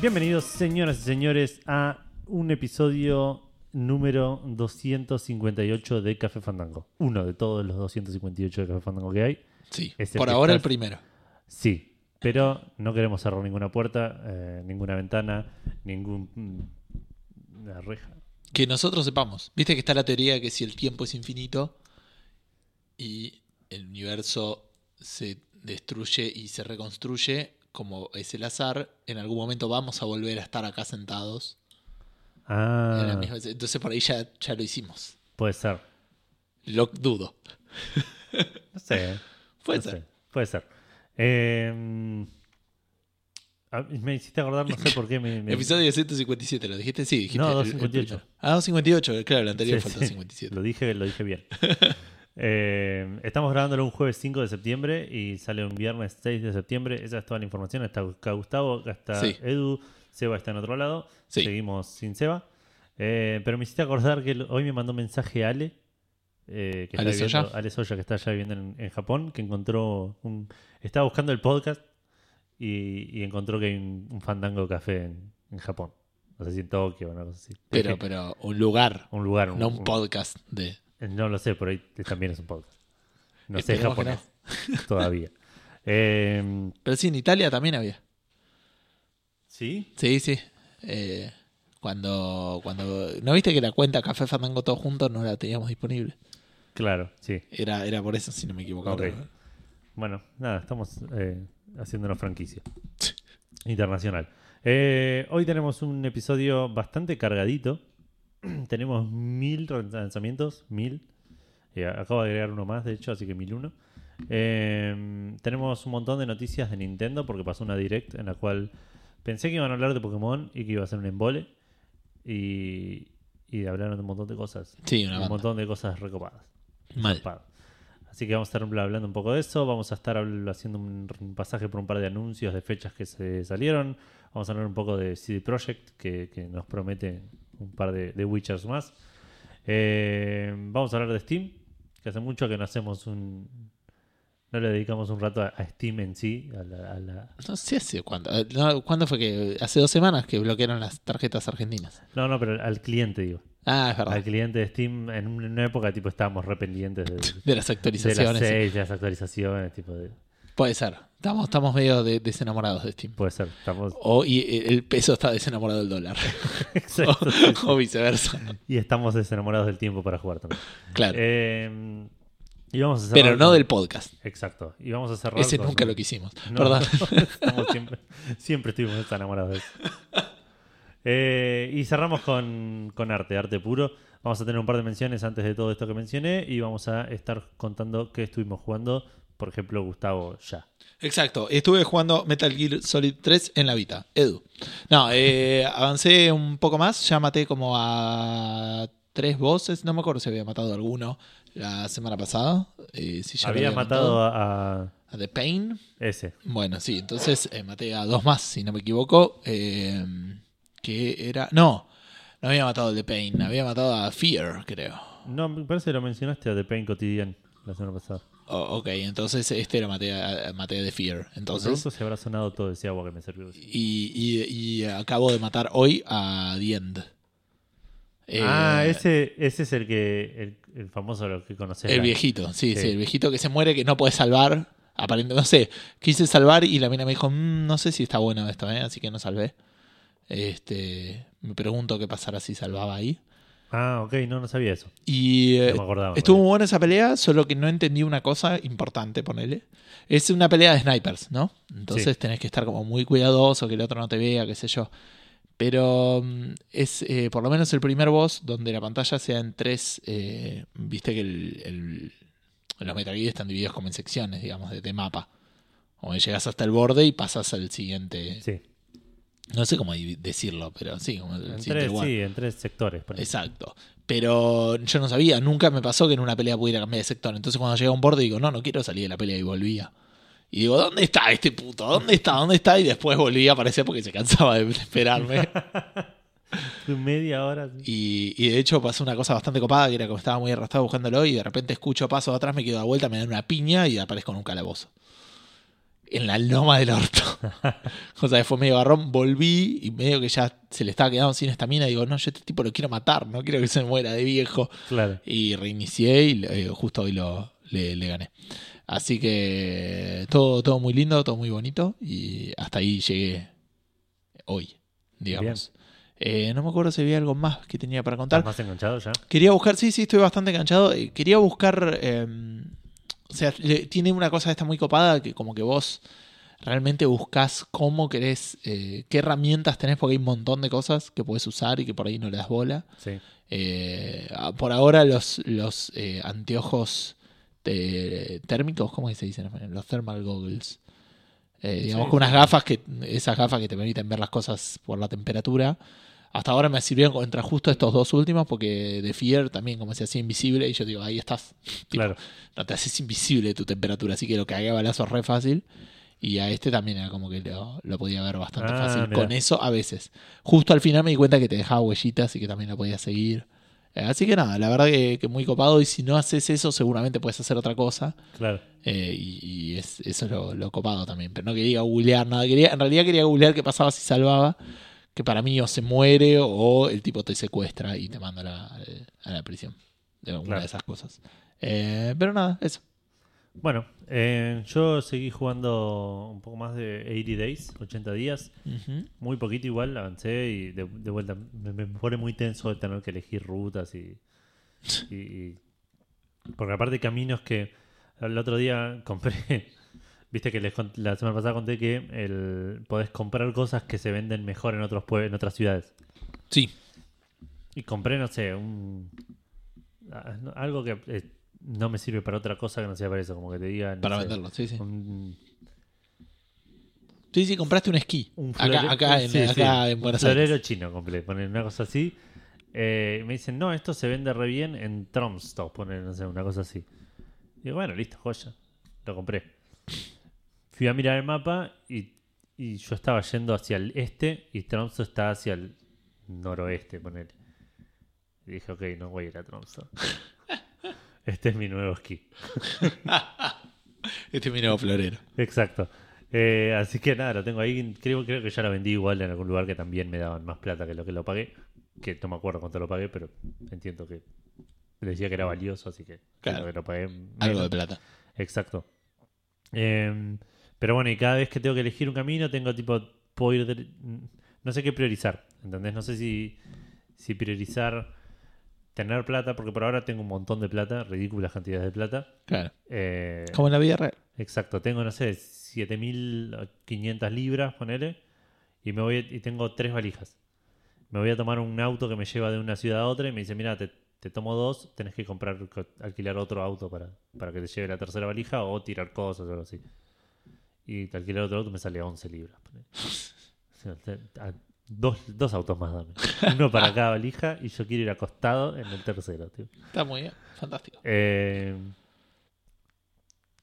Bienvenidos, señoras y señores, a un episodio número 258 de Café Fandango. Uno de todos los 258 de Café Fandango que hay. Sí, por ahora el primero. Sí, pero no queremos cerrar ninguna puerta, eh, ninguna ventana, ninguna reja. Que nosotros sepamos. Viste que está la teoría de que si el tiempo es infinito y el universo se destruye y se reconstruye, como es el azar, en algún momento vamos a volver a estar acá sentados. en la Ah, misma- Entonces por ahí ya, ya lo hicimos. puede ser. Lo dudo. No sé. Puede no ser. sé, Puede ser. Eh, ah, me hiciste acordar, no sé por qué me... me- Episodio 157, ¿lo dijiste? Sí, dijiste. No, el- el 258. primero. ah, 258, claro, el anterior Sí, fue el sí, 257. Lo dije, lo dije bien. Eh, estamos grabándolo un jueves 5 de septiembre y sale un viernes 6 de septiembre. Esa es toda la información. Está Gustavo, está Sí. Edu, Seba está en otro lado. Sí. Seguimos sin Seba. Eh, pero me hiciste acordar que hoy me mandó un mensaje Ale. eh, que Ale está viviendo- Soya. Ale Soya, que está allá viviendo en, en Japón, que encontró un... Estaba buscando el podcast y, y encontró que hay un, un fandango café en, en Japón. No sé si en Tokio o una cosa así. Pero, pero un lugar, un lugar. no un podcast de. Eh, No lo sé, por ahí también es un podcast. No sé Esperemos que japonés todavía. Eh, Pero sí, en Italia también había. ¿Sí? Sí, sí. Eh, cuando, cuando. ¿No viste que la cuenta Café Fandango todos juntos no la teníamos disponible? Claro, sí. Era, era por eso, si no me equivoco. Bueno, nada, estamos eh, haciendo una franquicia internacional. Eh, hoy tenemos un episodio bastante cargadito. tenemos mil lanzamientos, mil. Eh, acabo de agregar uno más, de hecho, así que mil uno. Eh, tenemos un montón de noticias de Nintendo porque pasó una direct en la cual pensé que iban a hablar de Pokémon y que iba a ser un embole. Y, y hablaron de un montón de cosas. Sí, una un banda. montón de cosas recopadas. Mal. Zarpado. Así que vamos a estar hablando un poco de eso. Vamos a estar haciendo un, un pasaje por un par de anuncios de fechas que se salieron. Vamos a hablar un poco de CD Projekt, que, que nos promete un par de, de Witchers más. Eh, vamos a hablar de Steam, que hace mucho que no hacemos un. No le dedicamos un rato a, a Steam en sí. A la, a la- No sé hace cuándo. eh, no, ¿Cuándo fue que.? Hace dos semanas que bloquearon las tarjetas argentinas. No, no, pero al cliente, digo. Ah, es verdad. Al cliente de Steam, en una época, tipo, estábamos re pendientes de, de De las las actualizaciones. sí. de las actualizaciones, tipo de. Puede ser. Estamos, estamos medio de- desenamorados de Steam. Puede ser, estamos. O y eh, el peso está desenamorado del dólar. Exacto, o, sí, sí. o viceversa. Y estamos desenamorados del tiempo para jugar también. Claro. Eh, y vamos a cerrar pero no con- del podcast. Exacto. Y vamos a cerrar Ese con- nunca lo quisimos. No, ¿Verdad? estamos siempre, siempre estuvimos enamorados de eso. Eh, y cerramos con, con arte, arte puro. Vamos a tener un par de menciones antes de todo esto que mencioné y vamos a estar contando qué estuvimos jugando. Por ejemplo, Gustavo ya. Exacto. Estuve jugando Metal Gear Solid 3 en la Vita. Edu. No, eh, avancé un poco más. Ya maté como a tres bosses. No me acuerdo si había matado alguno la semana pasada. Eh, si ya lo Había matado matado. a, a a The Pain. ese. Bueno, sí. Entonces eh, maté a dos más, si no me equivoco. Eh, que era... No. No había matado al The Pain. Había matado a Fear, creo. No, me parece que lo mencionaste a The Pain Cotidian la semana pasada. Oh, ok, entonces este lo maté a, maté a The Fear. Entonces, se habrá sonado todo ese agua que me sirvió. Y, y- y acabo de matar hoy a The End. Eh, ah, ese, ese es el que el, el famoso lo que conoces. El viejito, sí, sí, Sí. el viejito que se muere, que no puede salvar. Aparentemente, no sé, quise salvar y la mina me dijo, "Mm, no sé si está bueno esto, ¿eh? así que no salvé. Este, me pregunto qué pasará si salvaba ahí. Ah, ok, no, no sabía eso. Y eh, No me acordaba. estuvo muy buena esa pelea, solo que no entendí una cosa importante, ponele. Es una pelea de snipers, ¿no? Entonces Sí. tenés que estar como muy cuidadoso, que el otro no te vea, qué sé yo. Pero mm, es eh, por lo menos el primer boss donde la pantalla sea en tres. eh, Viste que el, el- los Metal Gear están divididos como en secciones, digamos, de, de mapa. Que llegas hasta el borde y pasas al siguiente. Sí. No sé cómo decirlo, pero sí, como el En tres, lugar. sí, en tres sectores. por. Exacto. Pero yo no sabía, nunca me pasó que en una pelea pudiera cambiar de sector. Entonces cuando llegué a un borde digo, no, no quiero salir de la pelea y volvía. Y digo, ¿dónde está este puto? ¿Dónde está? ¿Dónde está? Y después volvía a aparecer porque se cansaba de esperarme. Media hora. sí. Y, y de hecho pasó una cosa bastante copada, que era como estaba muy arrastrado buscándolo y de repente escucho pasos atrás, me quedo de vuelta, me dan una piña y aparezco en un calabozo. En la loma del orto. o sea, fue medio garrón, volví y medio que ya se le estaba quedando sin estamina. Digo, no, yo este tipo lo quiero matar, no quiero que se muera de viejo. Claro. Y reinicié y eh, justo hoy lo, le, le gané. Así que todo, todo muy lindo, todo muy bonito. Y hasta ahí llegué hoy, digamos. Eh, no me acuerdo si había algo más que tenía para contar. ¿Estás más enganchado ya? Quería buscar, sí, sí, estoy bastante enganchado. Eh, Quería buscar, eh, o sea, le- tiene una cosa esta muy copada que como que vos realmente buscas cómo querés, eh, qué herramientas tenés, porque hay un montón de cosas que podés usar y que por ahí no le das bola. Sí. Eh, por ahora los, los eh, anteojos te- térmicos, ¿cómo se dicen? Los thermal goggles. Digamos Sí, que unas gafas que esas gafas que te permiten ver las cosas por la temperatura. Hasta ahora me sirvieron contra justo estos dos últimos porque de Fear también como se hacía invisible y yo digo, ahí estás. Tipo, Claro. No te haces invisible tu temperatura, así que lo que haga balazo es re fácil. Y a este también era como que lo, lo podía ver bastante Ah, fácil. mirá. Con eso a veces. Justo al final me di cuenta que te dejaba huellitas y que también lo podías seguir. Eh, así que nada, la verdad que, que muy copado. Y si no haces eso, seguramente puedes hacer otra cosa. Claro. Eh, y y es, eso es lo, lo copado también. Pero no quería googlear nada. Quería, en realidad quería googlear qué pasaba si salvaba. Que para mí o se muere o el tipo te secuestra y te manda a la, a la prisión. De alguna Claro. de esas cosas. Eh, pero nada, eso. Bueno, eh, yo seguí jugando un poco más de 80 Days, 80 días. Muy poquito igual, avancé y de, de vuelta me, me pone muy tenso de tener que elegir rutas y, y- y- Porque aparte caminos que el otro día compré... Viste que les la semana pasada conté que el, podés comprar cosas que se venden mejor en otros en otras ciudades. Sí. Y compré, no sé, un... ah, Algo que eh, no me sirve para otra cosa que no sea para eso, como que te digan... no Para sé, venderlo, sí, sí. un- Sí, sí, compraste un esquí. un acá acá, en, sí, sí, acá en Buenos florero Aires. chino compré, ponen una cosa así. Eh, me dicen, no, esto se vende re bien en Tromstock, ponen, no sé, una cosa así. Digo, bueno, listo, joya. Lo compré. Fui a mirar el mapa y, y yo estaba yendo hacia el este y Tromstock está hacia el noroeste, ponele. Y dije, ok, no voy a ir a Tromstock. este es mi nuevo esquí. Este es mi nuevo florero. Exacto. Eh, así que nada, lo tengo ahí. Creo, creo que ya lo vendí igual en algún lugar que también me daban más plata que lo que lo pagué. Que no me acuerdo cuánto lo pagué, pero entiendo que decía que era valioso, así que Claro. creo que lo pagué. Algo de plata. Exacto. Eh, pero bueno, y cada vez que tengo que elegir un camino, tengo tipo, puedo ir de- no sé qué priorizar, ¿entendés? No sé si, si priorizar tener plata, porque por ahora tengo un montón de plata, ridículas cantidades de plata. Claro. Eh, Como en la vida real. Exacto, tengo, no sé, 7.500 libras, ponele, y, me voy, y tengo tres valijas. Me voy a tomar un auto que me lleva de una ciudad a otra y me dice, mira, te, te tomo dos, tenés que comprar, co- alquilar otro auto para, para que te lleve la tercera valija o tirar cosas o algo así. Y alquilar otro auto me sale 11 libras. te- Dos, dos autos más dame. Uno para cada valija y yo quiero ir acostado en el tercero, tío. Está muy bien. Fantástico. Eh,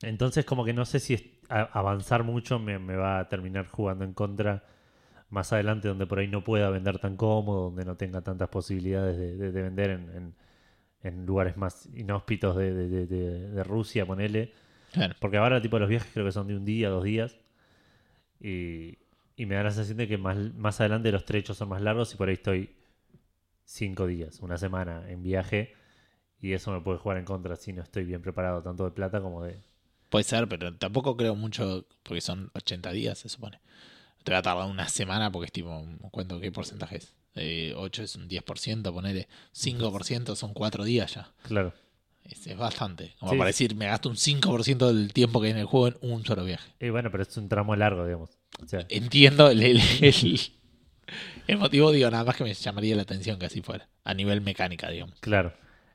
entonces, como que no sé si avanzar mucho me, me va a terminar jugando en contra más adelante, donde por ahí no pueda vender tan cómodo, donde no tenga tantas posibilidades de, de- de vender en, en- en lugares más inhóspitos de Rusia, ponele. Claro. Porque ahora, tipo, los viajes creo que son de un día, dos días. Y, y me da la sensación de que más, más adelante los trechos son más largos y por ahí estoy cinco días, una semana en viaje. Y eso me puede jugar en contra si no estoy bien preparado, tanto de plata como de. Puede ser, pero tampoco creo mucho, porque son 80 días, se supone. Te va a tardar una semana porque es tipo, ¿cuánto, qué porcentaje es? Eh, 8 es un 10%, ponele. 5% son 4 días ya. Claro, Es, es bastante. Como Sí. para decir, me gasto un 5% del tiempo que hay en el juego en un solo viaje. y bueno, pero es un tramo largo, digamos. O sea, Entiendo el, el, el- el motivo, digo, nada más que me llamaría la atención que así fuera. A nivel mecánica, digamos. claro.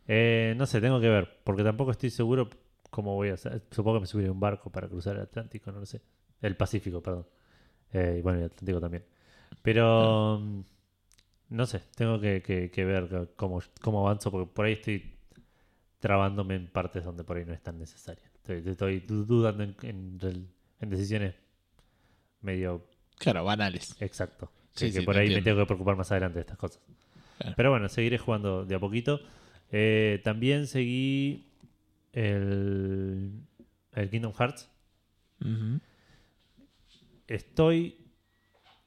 Eh, no sé, tengo que ver, porque tampoco estoy seguro cómo voy a hacer. Supongo que me subiré a un barco para cruzar el Atlántico, no lo sé. El Pacífico, perdón. Eh, y bueno, el Atlántico también. Pero mm, no sé, tengo que, que- que ver cómo, cómo avanzo, porque por ahí estoy trabándome en partes donde por ahí no es tan necesaria. Estoy, estoy du- dudando en, en rel- en decisiones medio Claro, banales. exacto. Sí, que sí, por ahí me tengo que preocupar más adelante de estas cosas. Claro. Pero bueno, seguiré jugando de a poquito. Eh, también seguí el, el Kingdom Hearts. Estoy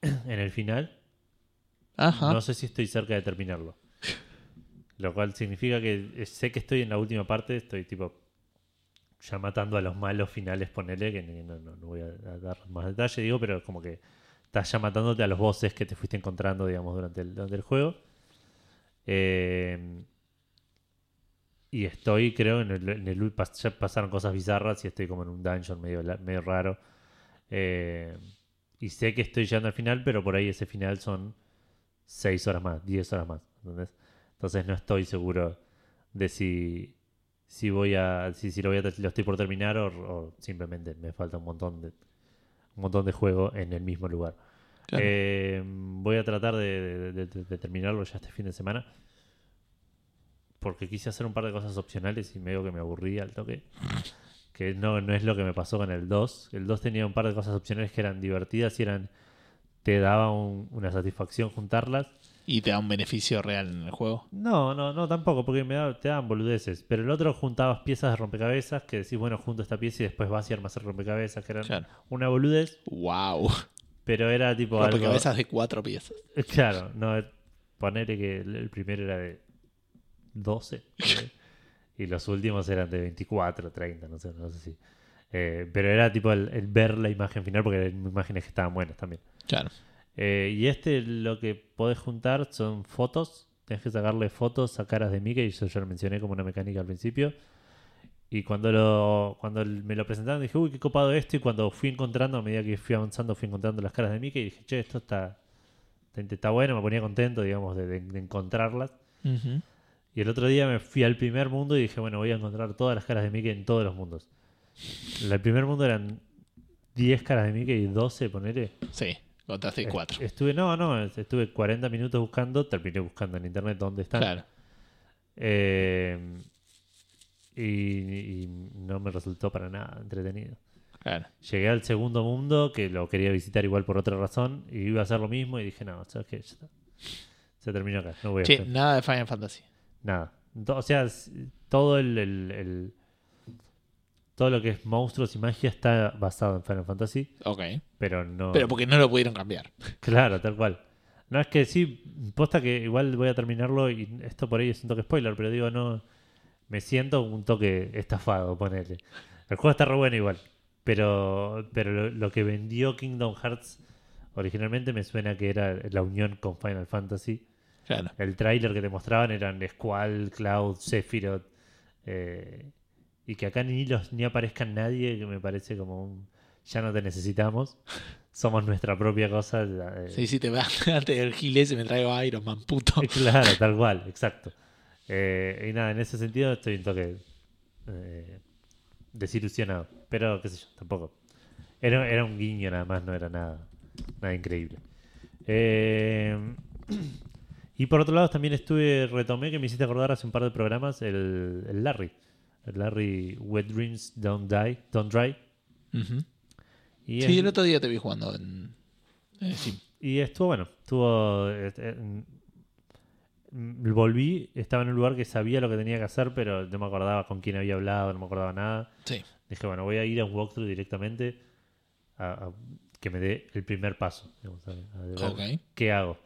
en el final. Ajá. No sé si estoy cerca de terminarlo. Lo cual significa que eh, sé que estoy en la última parte, estoy tipo ya matando a los malos finales, ponele, que no, no- no voy a dar más detalle, digo, pero como que estás ya matándote a los bosses que te fuiste encontrando, digamos, durante el, durante el juego. Eh, y estoy, creo, en el, en el- ya pasaron cosas bizarras y estoy como en un dungeon medio, medio raro. Eh, y sé que estoy llegando al final, pero por ahí ese final son 6 horas más, 10 horas más. ¿entendés? Entonces no estoy seguro de si, si voy a. si, si lo voy a lo estoy por terminar o, o simplemente me falta un montón de un montón de juego en el mismo lugar. Claro. Eh, voy a tratar de, de- de- de terminarlo ya este fin de semana. Porque quise hacer un par de cosas opcionales y medio que me aburrí al toque. Que no, no es lo que me pasó con el 2. El 2 tenía un par de cosas opcionales que eran divertidas y eran. te daba un- una satisfacción juntarlas. Y te da un beneficio real en el juego. No, no, no, tampoco, porque me da- te daban boludeces. Pero el otro juntabas piezas de rompecabezas que decís, bueno, junto esta pieza y después vas y armas el rompecabezas, que eran Claro. una boludez, Wow. pero era tipo algo. Rompecabezas de cuatro piezas. Claro, no, ponerle que el, primero era de 12 ponele, y los últimos eran de 24, 30, no sé, no sé si. Eh, pero era tipo el, el ver la imagen final porque eran imágenes que estaban buenas también. Claro. Eh, y este lo que podés juntar son fotos. Tenés que sacarle fotos a caras de Mickey, eso ya lo mencioné como una mecánica al principio. Y cuando lo cuando me lo presentaron dije, uy, qué copado esto. Y cuando fui encontrando, a medida que fui avanzando, fui encontrando las caras de Mickey y dije, che, esto está, está, está bueno, me ponía contento, digamos, de, de- de encontrarlas. Y el otro día me fui al primer mundo y dije, bueno, voy a encontrar todas las caras de Mickey en todos los mundos. El primer mundo eran 10 caras de Mickey y 12, ponele. Sí, contaste cuatro. Estuve, no, no, estuve 40 minutos buscando, terminé buscando en internet dónde están. Claro. Eh, y, y no me resultó para nada entretenido. Claro. Llegué al segundo mundo, que lo quería visitar igual por otra razón, y iba a hacer lo mismo, y dije, no, ¿sabes qué? Ya está. Se terminó acá, no voy a Che, hacer nada de Final Fantasy. nada. O sea, todo el, el- el- todo lo que es monstruos y magia está basado en Final Fantasy, Ok. pero no. Pero porque no lo pudieron cambiar. Claro, tal cual. No es que sí, posta que igual voy a terminarlo y esto por ahí es un toque spoiler, pero digo, no, me siento un toque estafado, ponele. El juego está re bueno igual, pero, pero lo, lo que vendió Kingdom Hearts originalmente me suena que era la unión con Final Fantasy. Claro. El tráiler que te mostraban eran Squall, Cloud, Sephiroth, eh, y que acá ni los ni aparezcan nadie, que me parece como un ya no te necesitamos, somos nuestra propia cosa. eh, Sí, sí, te vas antes del giles y me traigo Iron Man, puto. Claro, tal cual, exacto. Eh, y nada, en ese sentido estoy un toque eh, desilusionado. Pero qué sé yo, tampoco. Era, era un guiño nada más, no era nada, nada increíble. Eh, y por otro lado también estuve, retomé que me hiciste acordar hace un par de programas el, el Larry. Larry Wet Dreams Don't Die, Don't Dry. Y Sí, es- el otro día te vi jugando en, en Steam. Y estuvo bueno, estuvo... eh, mm, volví, estaba en un lugar que sabía lo que tenía que hacer, pero no me acordaba con quién había hablado, no me acordaba nada. Sí. Dije, bueno, voy a ir a un walkthrough directamente a, a que me dé el primer paso. digamos, a- a ver Ok. ¿Qué hago?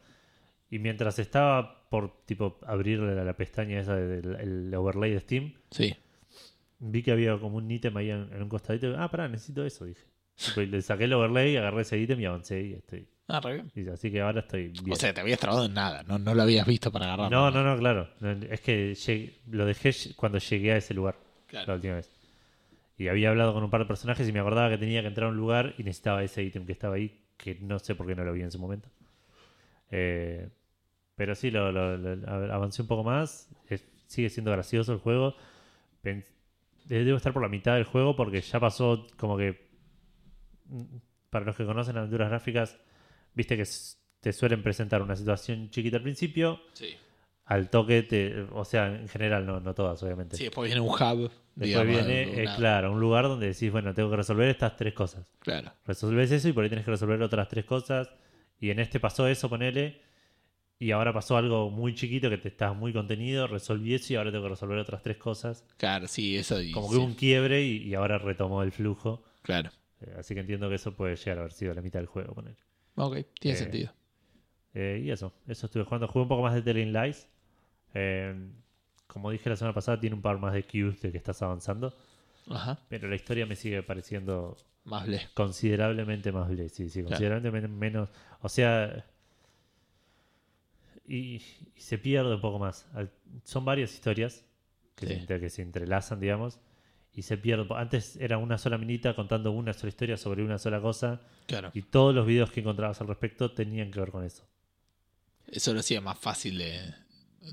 Y mientras estaba por tipo abrirle la, la pestaña esa del el overlay de Steam, Sí. Vi que había como un ítem ahí en, en un costadito. Ah, pará, necesito eso, dije. Y le saqué el overlay, agarré ese ítem y avancé y estoy. Ah, re bien. y así que ahora estoy bien. O sea, te habías trabado en nada. No, no lo habías visto para agarrar. No, no, no, claro. No, Es que llegué- lo dejé cuando llegué a ese lugar la Claro. última vez. Y había hablado con un par de personajes y me acordaba que tenía que entrar a un lugar y necesitaba ese ítem que estaba ahí, que no sé por qué no lo vi en su momento. Eh, pero sí, lo, lo- lo- avancé un poco más. Es- sigue siendo gracioso el juego. Pen- eh, Debo estar por la mitad del juego porque ya pasó como que... mm, Para los que conocen aventuras gráficas, viste que te suelen presentar una situación chiquita al principio, Sí. al toque, te, o sea, en general, no, no todas, obviamente. Sí, después viene un hub. Después digamos, viene, eh, una- claro, un lugar donde decís, bueno, tengo que resolver estas tres cosas. Claro. Resolves eso y por ahí tenés que resolver otras tres cosas. Y en este pasó eso, ponele. Y ahora pasó algo muy chiquito que te estás muy contenido, resolví eso y ahora tengo que resolver otras tres cosas. Claro, sí, eso. Como sí, que hubo un quiebre y, y ahora retomó el flujo. Claro. Eh, así que entiendo que eso puede llegar a haber sido la mitad del juego. Poner. Ok, tiene Eh, sentido. Eh, y eso, eso estuve jugando. Jugué un poco más de Telling Lies. Eh, como dije la semana pasada, tiene un par más de cues de que estás avanzando. Ajá. Pero la historia me sigue pareciendo Más ble. considerablemente más ble, sí, sí, Claro. considerablemente menos. O sea. Y, y se pierde un poco más. Al- son varias historias que, Sí. se, que se entrelazan, digamos. Y se pierde. Antes era una sola minita contando una sola historia sobre una sola cosa. Claro. Y todos los videos que encontrabas al respecto tenían que ver con eso. Eso lo hacía más fácil de,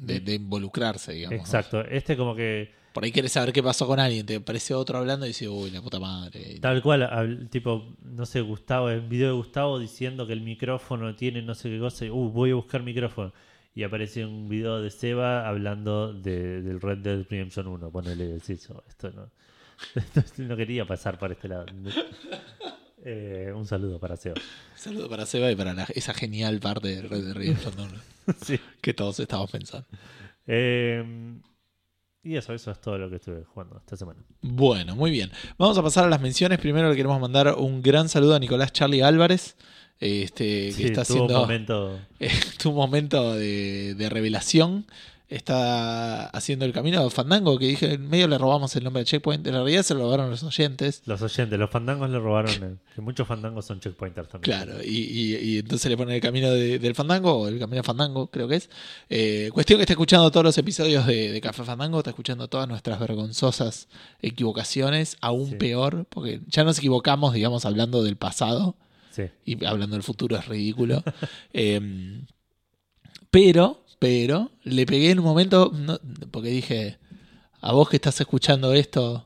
de, de involucrarse, digamos. ¿no? Exacto. Este como que Por ahí querés saber qué pasó con alguien. Te aparece otro hablando y dices, uy, la puta madre. tal cual, tipo, no sé, Gustavo, el video de Gustavo diciendo que el micrófono tiene no sé qué cosa, y, uh, voy a buscar micrófono. Y aparece un video de Seba hablando de, del Red Dead Redemption 1. Ponele, decís, "Oh, esto no, esto no quería pasar para este lado. Eh, un saludo para Seba. Saludo para Seba y para la- esa genial parte de Red Dead Redemption 2 Sí. que todos estamos pensando. Eh, y eso, eso es todo lo que estuve jugando esta semana. Bueno, muy bien. Vamos a pasar a las menciones. Primero le queremos mandar un gran saludo a Nicolás Charlie Álvarez, este, que Sí, está tuvo un haciendo momento. eh, un momento de, de revelación. Está haciendo el camino de Fandango, que dije, en medio le robamos el nombre de Checkpoint. En realidad se lo robaron los oyentes. Los oyentes, los fandangos le robaron. el- que muchos fandangos son checkpointers también. Claro, y, y- y entonces le ponen el camino de- del Fandango, o el camino Fandango, creo que es. Eh, cuestión que está escuchando todos los episodios de, de Café Fandango, está escuchando todas nuestras vergonzosas equivocaciones, aún Sí. peor, porque ya nos equivocamos, digamos, hablando del pasado, Sí. y hablando del futuro es ridículo. Eh, pero, pero, le pegué en un momento, no- porque dije, a vos que estás escuchando esto,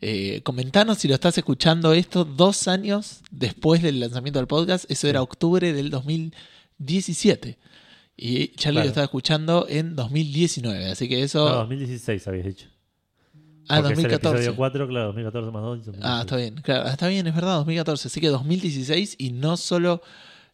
eh, comentanos si lo estás escuchando esto dos años después del lanzamiento del podcast. Eso era octubre del 2017. Y Charlie Claro. lo estaba escuchando en 2019. Así que eso. No, 2016 habías dicho. Ah, Porque es el 2014. episodio 4, claro, 2014 más 2. Ah, está bien, claro, está bien, es verdad, 2014. Así que 2016 y no solo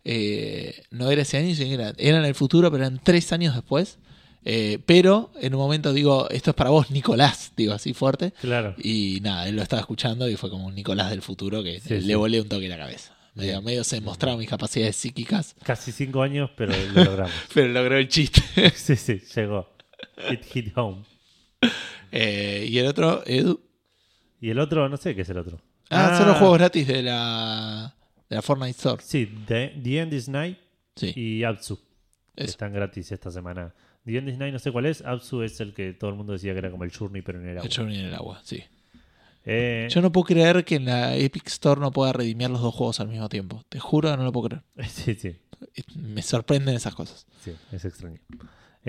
eh, no era ese año, sino era, era en el futuro, pero eran tres años después. Eh, pero en un momento digo, esto es para vos, Nicolás, digo así fuerte. Claro. Y nada, él lo estaba escuchando y fue como un Nicolás del futuro que Sí, le sí. volé un toque la cabeza. Medio, medio se mostraron mis capacidades psíquicas, Casi 5 años, pero lo logramos. pero logró el chiste. sí, sí, llegó. It hit home. Eh, y el otro, Edu. Y el otro, no sé qué es el otro. Ah, son los juegos gratis de la, de la Fortnite Store. Sí, The, The End is Night Sí, y Absu. Están gratis esta semana. The End is Night no sé cuál es. Absu es el que todo el mundo decía que era como el Journey, pero en el agua. El Journey en el agua, sí. Eh, Yo no puedo creer que en la Epic Store no pueda redimir los dos juegos al mismo tiempo. Te juro que no lo puedo creer. Sí, sí. Me sorprenden esas cosas. Sí, es extraño.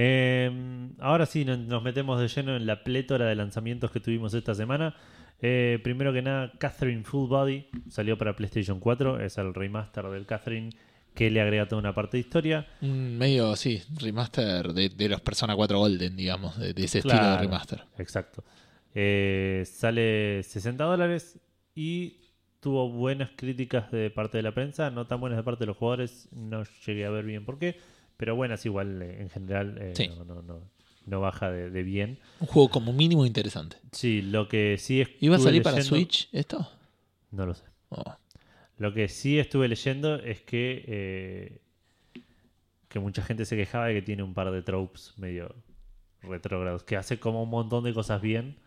Eh, ahora sí, no- nos metemos de lleno en la plétora de lanzamientos que tuvimos esta semana. Eh, primero que nada, Catherine Full Body salió para PlayStation 4. Es el remaster del Catherine que le agrega toda una parte de historia. Medio, sí, remaster de, de los Persona 4 Golden, digamos, de, de ese estilo de remaster. Exacto. Eh, sale 60 dólares y tuvo buenas críticas de parte de la prensa, no tan buenas de parte de los jugadores. No llegué a ver bien por qué, pero buenas igual eh, en general. eh, Sí. no, no, no, no baja de, de bien. Un juego como mínimo interesante. Sí, lo que sí es. ¿Iba a salir para Switch esto? No lo sé. Oh, Lo que sí estuve leyendo es que. eh, que mucha gente se quejaba de que tiene un par de tropes medio retrógrados. Que hace como un montón de cosas bien.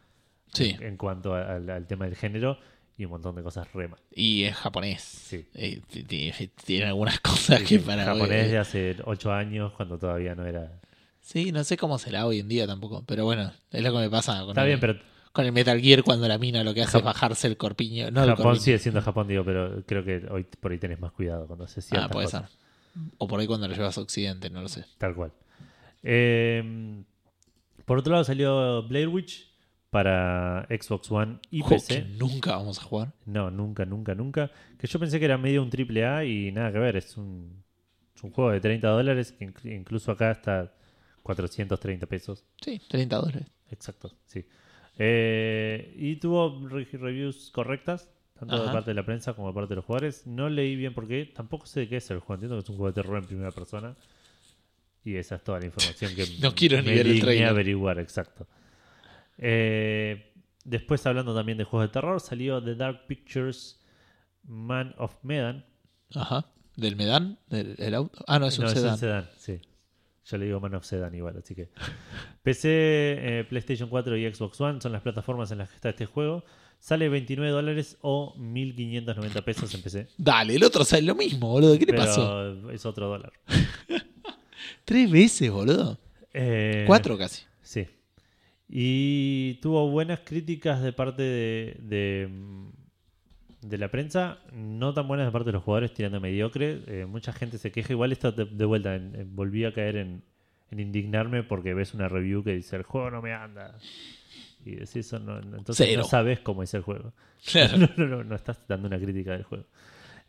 Sí, En, en cuanto a- al tema del género. Y un montón de cosas re mal. y es japonés. Sí. Eh, tiene algunas cosas Sí, que para. japonés de hace 8 años, cuando todavía no era. Sí, no sé cómo será hoy en día tampoco. Pero bueno, es lo que me pasa con, Está el, bien, pero con el Metal Gear cuando la mina lo que hace es bajarse el corpiño. No el Japón corpiño. sigue siendo Japón, digo, pero creo que hoy por ahí tenés más cuidado cuando se ciertas Ah, puede cosas. ser. O por ahí cuando lo llevas a Occidente, no lo sé. Tal cual. Eh, por otro lado salió Blair Witch para Xbox One y Juego PC. que nunca vamos a jugar. No, nunca, nunca, nunca. Que yo pensé que era medio un triple A y nada que ver. Es un, es un juego de 30 dólares que inc- incluso acá está 430 pesos. Sí, 30 dólares. Exacto, sí. Eh, y tuvo re- reviews correctas, tanto de parte de la prensa como de parte de los jugadores. No leí bien por qué, tampoco sé de qué es el juego. Entiendo que es un juego de terror en primera persona. Y esa es toda la información que No quiero ni ver el trailer. averiguar, exacto. Eh, después, hablando también de juegos de terror, salió The Dark Pictures Man of Medan. Ajá. ¿Del Medan? ¿Del el auto? Ah, no, es un no, sedán. es un sedán, sí. Yo le digo Man of Sedan igual, así que. PC, eh, PlayStation 4 y Xbox One son las plataformas en las que está este juego. Sale 29 dólares o 1.590 pesos en PC. Dale, el otro sale lo mismo, boludo. ¿Qué le pasó? es otro dólar. Tres veces, boludo. Eh, Cuatro casi. Sí. Y tuvo buenas críticas de parte de, de, mm, de la prensa, no tan buenas de parte de los jugadores, tirando mediocre. Eh, mucha gente se queja. Igual esto de, de vuelta, en- en- volví a caer en, en indignarme porque ves una review que dice: el juego no me anda. Y decís eso, no, no- entonces Cero. no sabes cómo es el juego. Claro. No, no, no, no estás dando una crítica del juego.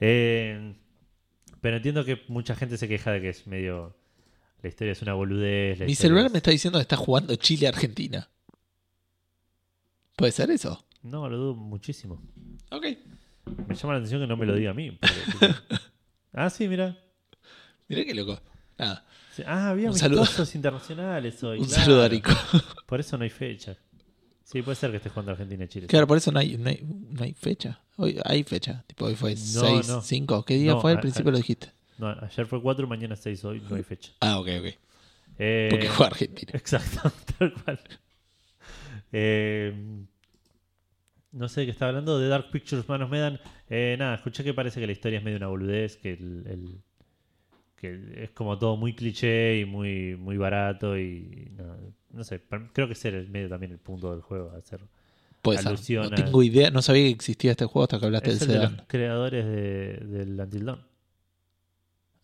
Eh, pero entiendo que mucha gente se queja de que es medio. La historia es una boludez. Mi celular es- me está diciendo que está jugando Chile-Argentina. ¿Puede ser eso? No, lo dudo muchísimo. Ok. Me llama la atención que no me lo diga a mí. porque- ah, sí, mira. Mirá qué loco. Nada. Sí, Ah, había amistosos internacionales hoy. Un claro. saludo a Rico. Por eso no hay fecha. Sí, puede ser que estés jugando Argentina y Chile. Claro, por eso no hay, no hay, no hay fecha. Hoy hay fecha. Tipo, hoy fue No, 6, no. 5. ¿Qué día fue? Al principio a- lo dijiste. No, ayer fue 4, mañana 6, hoy no hay fecha. Ah, ok, ok. Eh, Porque fue Argentina. Exacto, tal cual. Eh, no sé de qué estaba hablando, de Dark Pictures Manos Medan. Eh, nada, escuché que parece que la historia es medio una boludez, que el, el- que es como todo muy cliché y muy, muy barato y no, no sé, creo que ese era el medio también el punto del juego, hacer. Puede ser. alusión No tengo idea. No sabía que existía este juego hasta que hablaste Es del el de los creadores de- del Until Dawn,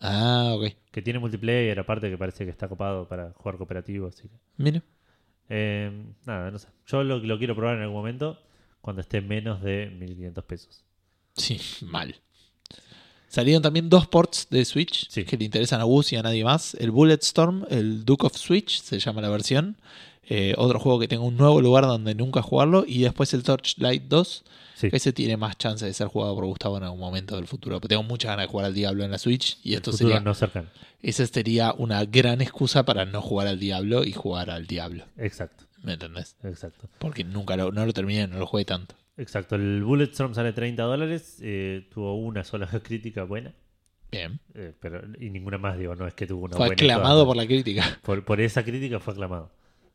Ah, ok. que tiene multiplayer, aparte que parece que está copado para jugar cooperativo, así que... Mira. Eh, nada, no sé. Yo lo, lo quiero probar en algún momento cuando esté menos de 1500 pesos. Sí, mal. Salieron también dos ports de Switch Sí. que le interesan a Gus y a nadie más. El Bulletstorm, el Duke of Switch, se llama la versión. Eh, otro juego que tenga un nuevo lugar donde nunca jugarlo. Y después el Torchlight 2, Sí, que ese tiene más chance de ser jugado por Gustavo en algún momento del futuro. Pero tengo muchas ganas de jugar al Diablo en la Switch. Y esto sería, no cercano. esa sería una gran excusa para no jugar al Diablo y jugar al Diablo. Exacto, ¿Me entendés? exacto. Porque nunca lo, no lo terminé, no lo jugué tanto. Exacto. El Bulletstorm sale 30 dólares. eh, tuvo una sola crítica buena. Bien. eh, pero, y ninguna más, digo, no es que tuvo una Fue buena. y aclamado por la crítica. por, por esa crítica fue aclamado.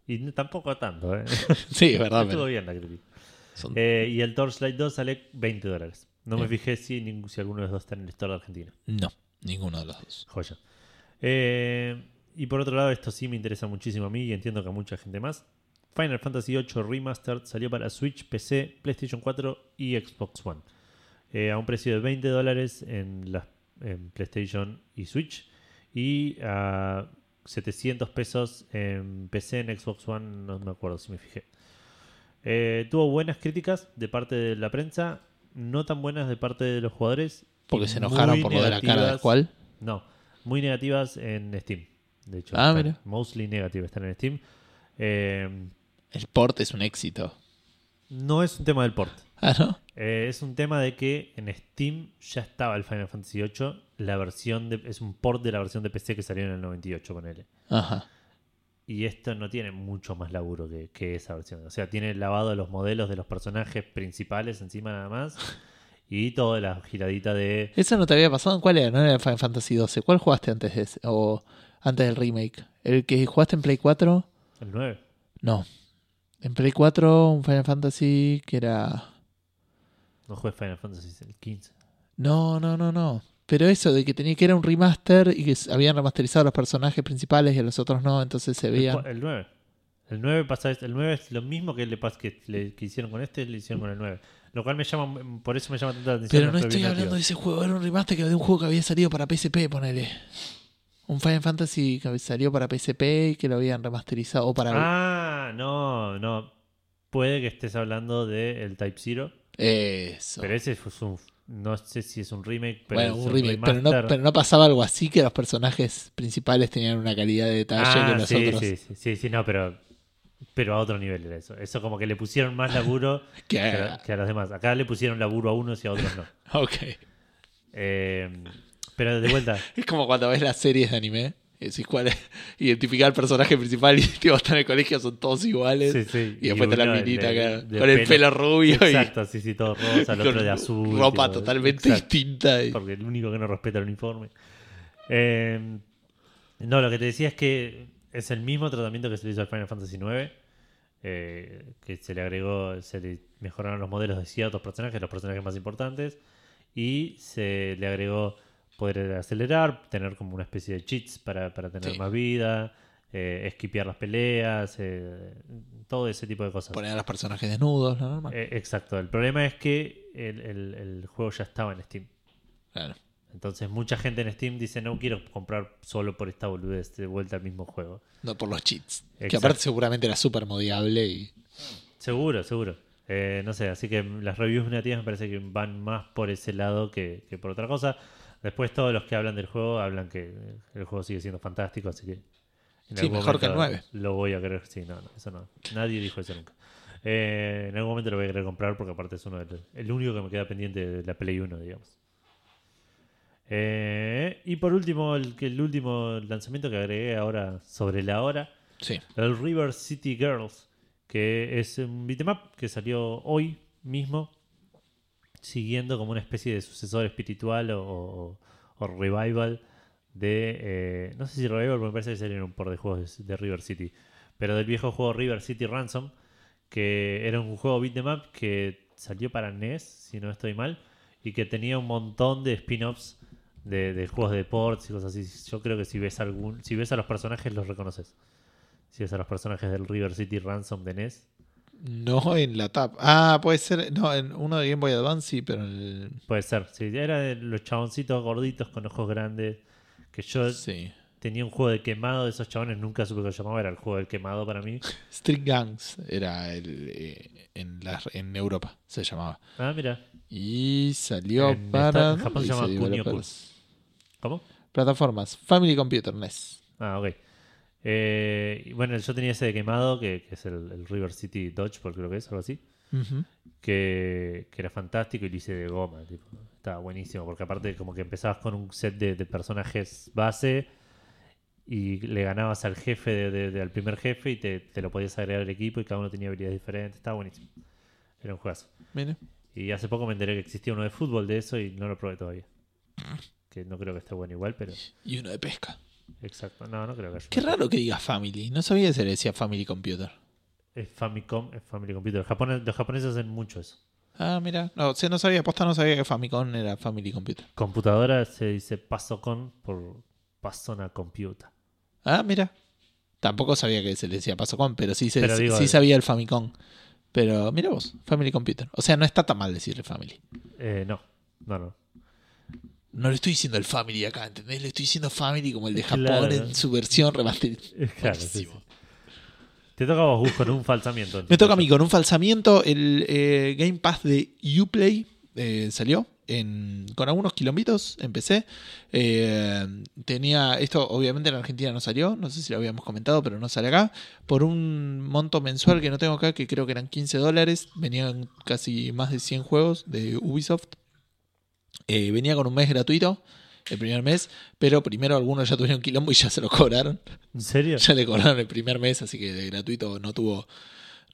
Y tampoco tanto, ¿eh? sí, verdad. Estuvo bien la crítica. son- Eh, y el Torchlight 2 sale 20 dólares. No me Bien. fijé si, alguno de los dos está en el store de Argentina. No, ninguno de los dos. Joya. Eh, y por otro lado, esto sí me interesa muchísimo a mí y entiendo que a mucha gente más. Final Fantasy VIII Remastered salió para Switch, PC, PlayStation 4 y Xbox One. Eh, a un precio de 20 dólares en, en PlayStation y Switch. Y a 700 pesos en PC, en Xbox One, no me acuerdo si me fijé. Eh, tuvo buenas críticas de parte de la prensa, no tan buenas de parte de los jugadores. Porque se enojaron por lo de la cara del negativas- cual. no, muy negativas en Steam. De hecho, Ah, están mostly negative están en Steam. Eh, El port es un éxito. no es un tema del port. Ah, ¿no? Eh, es un tema de que en Steam ya estaba el Final Fantasy VIII. La versión de, es un port de la versión de PC que salió en el 98 con él. Ajá. Y esto no tiene mucho más laburo que, que esa versión. O sea, tiene el lavado de los modelos de los personajes principales encima nada más. Y toda la giradita de... Eso no te había pasado. ¿En cuál era? No era Final Fantasy XII. ¿Cuál jugaste antes de ese? O antes del remake. ¿El que jugaste en Play 4? El 9. No. En Play 4, un Final Fantasy que era. No jugué Final Fantasy el 15. No, no, no, no. Pero eso de que tenía que era un remaster y que habían remasterizado a los personajes principales y a los otros no, entonces se El, cua- el 9. El 9 pasa el 9 es lo mismo que le que, le- que hicieron con este, le hicieron con el 9. Lo cual me llama por eso me llama tanta atención. Pero no estoy hablando de ese juego, era un remaster que- de un juego que había salido para PSP, ponele. Un Final Fantasy que salió para PSP y que lo habían remasterizado. O para. Ah, no, no. Puede que estés hablando del Type Zero, Eso. pero ese fue un no sé si es un remake, pero bueno, un remake, pero no, pero no pasaba algo así que los personajes principales tenían una calidad de detalle ah, que los sí, otros. sí, sí, sí, sí, no, pero pero a otro nivel era eso. Eso como que le pusieron más laburo Que- que, a, que a los demás. Acá le pusieron laburo a unos y a otros no. Ok. Eh, pero de vuelta, Es como cuando ves las series de anime Cuál es. Identificar al personaje principal y tipo, está en el colegio, son todos iguales. Sí, sí. Y después está la minita de- acá, de con el pelo rubio Exacto, sí, sí, todo rosa, el otro de azul. ropa tipo, totalmente exacto, distinta. y- Porque el único que no respeta el uniforme. Eh, no, lo que te decía es que es el mismo tratamiento que se le hizo al Final Fantasy IX. eh, que se le agregó, se le mejoraron los modelos de ciertos personajes, los personajes más importantes. Y se le agregó poder acelerar, tener como una especie de cheats para, para tener Sí. más vida, eh, esquipear las peleas, eh, todo ese tipo de cosas. Poner a los personajes desnudos, lo normal. Eh, exacto. El problema es que el, el- el juego ya estaba en Steam. Claro. Entonces mucha gente en Steam dice no quiero comprar solo por esta boludez de vuelta al mismo juego. No por los cheats. Que aparte seguramente era súper modiable y. Seguro, seguro. Eh, no sé, así que las reviews negativas me parece que van más por ese lado que, que por otra cosa. Después todos los que hablan del juego hablan que el juego sigue siendo fantástico, así que... en Sí, algún mejor que el momento 9. Lo voy a querer, sí, no, no, eso no. Nadie dijo eso nunca. Eh, en algún momento lo voy a querer comprar porque aparte es uno de los- el único que me queda pendiente de la Play 1, digamos. Eh, y por último, el, que el último lanzamiento que agregué ahora sobre la hora, Sí. el River City Girls, que es un beatmap que salió hoy mismo, siguiendo como una especie de sucesor espiritual o, revival de... eh, no sé si revival, porque me parece que salieron un par de juegos de, River City, pero del viejo juego River City Ransom, que era un juego beatmap que salió para NES, si no estoy mal, y que tenía un montón de spin-offs de, juegos de deportes y cosas así. Yo creo que si ves algún, si ves a los personajes los reconoces. Si ves a los personajes del River City Ransom de NES, No en la tap. Ah, puede ser. No, en uno de Game Boy Advance sí, pero en el. puede ser. Sí, era de los chaboncitos gorditos con ojos grandes. Que yo Sí. tenía un juego de quemado de esos chabones, nunca supe que lo llamaba, era el juego del quemado para mí. Street Gangs era el, eh, en, la- en Europa, se llamaba. Ah, mira. Y salió En para. en ¿dónde Japón se llama Kunio? ¿Cómo? Plataformas. Family Computer NES. Ah, ok. Eh, bueno, yo tenía ese de quemado, que, que es el, el River City Dodge, porque creo que es algo así. Que, que era fantástico y lo hice de goma. Tipo, estaba buenísimo, porque aparte como que empezabas con un set de, de personajes base y le ganabas al jefe de- de- de- al primer jefe y te, te lo podías agregar al equipo y cada uno tenía habilidades diferentes. Estaba buenísimo. Era un juegazo. Y hace poco me enteré que existía uno de fútbol de eso y no lo probé todavía. Que no creo que esté bueno igual, pero Y uno de pesca. Exacto. No, no creo que haya. Qué raro que diga Family. No sabía que se le decía Family Computer. Es Famicom, es Family Computer. Los japoneses, los japoneses hacen mucho eso. Ah, mira. No, o sea, no sabía, posta no sabía que Famicom era Family Computer. Computadora se dice Pasocon por Pasona Computer. Ah, mira. Tampoco sabía que se le decía Pasocom, pero sí, se, Pero digo, sí eh, sabía el Famicom. Pero mira vos, Family Computer. O sea, no está tan mal decirle Family. Eh, no, no, no. No le estoy diciendo el Family acá, ¿entendés? Le estoy diciendo Family como el de Japón Claro. en su versión remasterizada. Claro, sí, Buenísimo. sí. Te toca a vos, con un falsamiento. Me toca a mí con un falsamiento. El eh, Game Pass de Uplay eh, salió en, con algunos kilómetros. Empecé. Eh, tenía. Esto, obviamente, en Argentina no salió. No sé si lo habíamos comentado, pero no sale acá. Por un monto mensual que no tengo acá, que creo que eran 15 dólares. Venían casi más de 100 juegos de Ubisoft. Eh, venía con un mes gratuito. El primer mes, pero primero algunos ya tuvieron quilombo y ya se lo cobraron. ¿En serio? Ya le cobraron el primer mes, así que de gratuito no tuvo,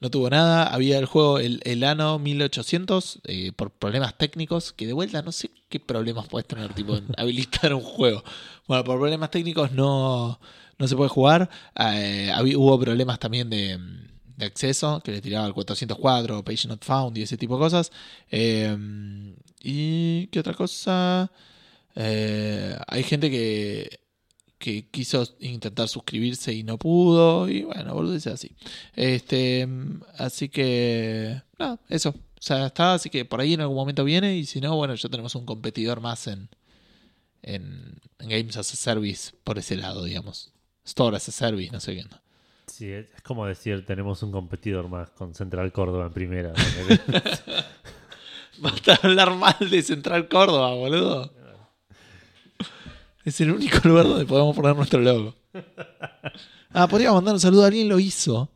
no tuvo nada. Había el juego el, el Ano 1800 eh, por problemas técnicos, que de vuelta no sé qué problemas puedes tener, tipo, en habilitar un juego. Bueno, por problemas técnicos no, no se puede jugar. Eh, había- hubo problemas también de, de acceso, que le tiraba al 404, Page Not Found y ese tipo de cosas. Eh, ¿Y qué otra cosa? Eh, hay gente que, que quiso intentar suscribirse y no pudo. Y bueno, boludeces así. Este, así que. Nada, eso. O sea, está, así que por ahí en algún momento viene. Y si no, bueno, ya tenemos un competidor más en, en, en Games as a Service por ese lado, digamos. Store as a Service, no sé qué. onda. Sí, es como decir, tenemos un competidor más con Central Córdoba en primera. Basta hablar mal de Central Córdoba, boludo. Es el único lugar donde podemos poner nuestro logo. Ah, podríamos mandar un saludo. Alguien lo hizo.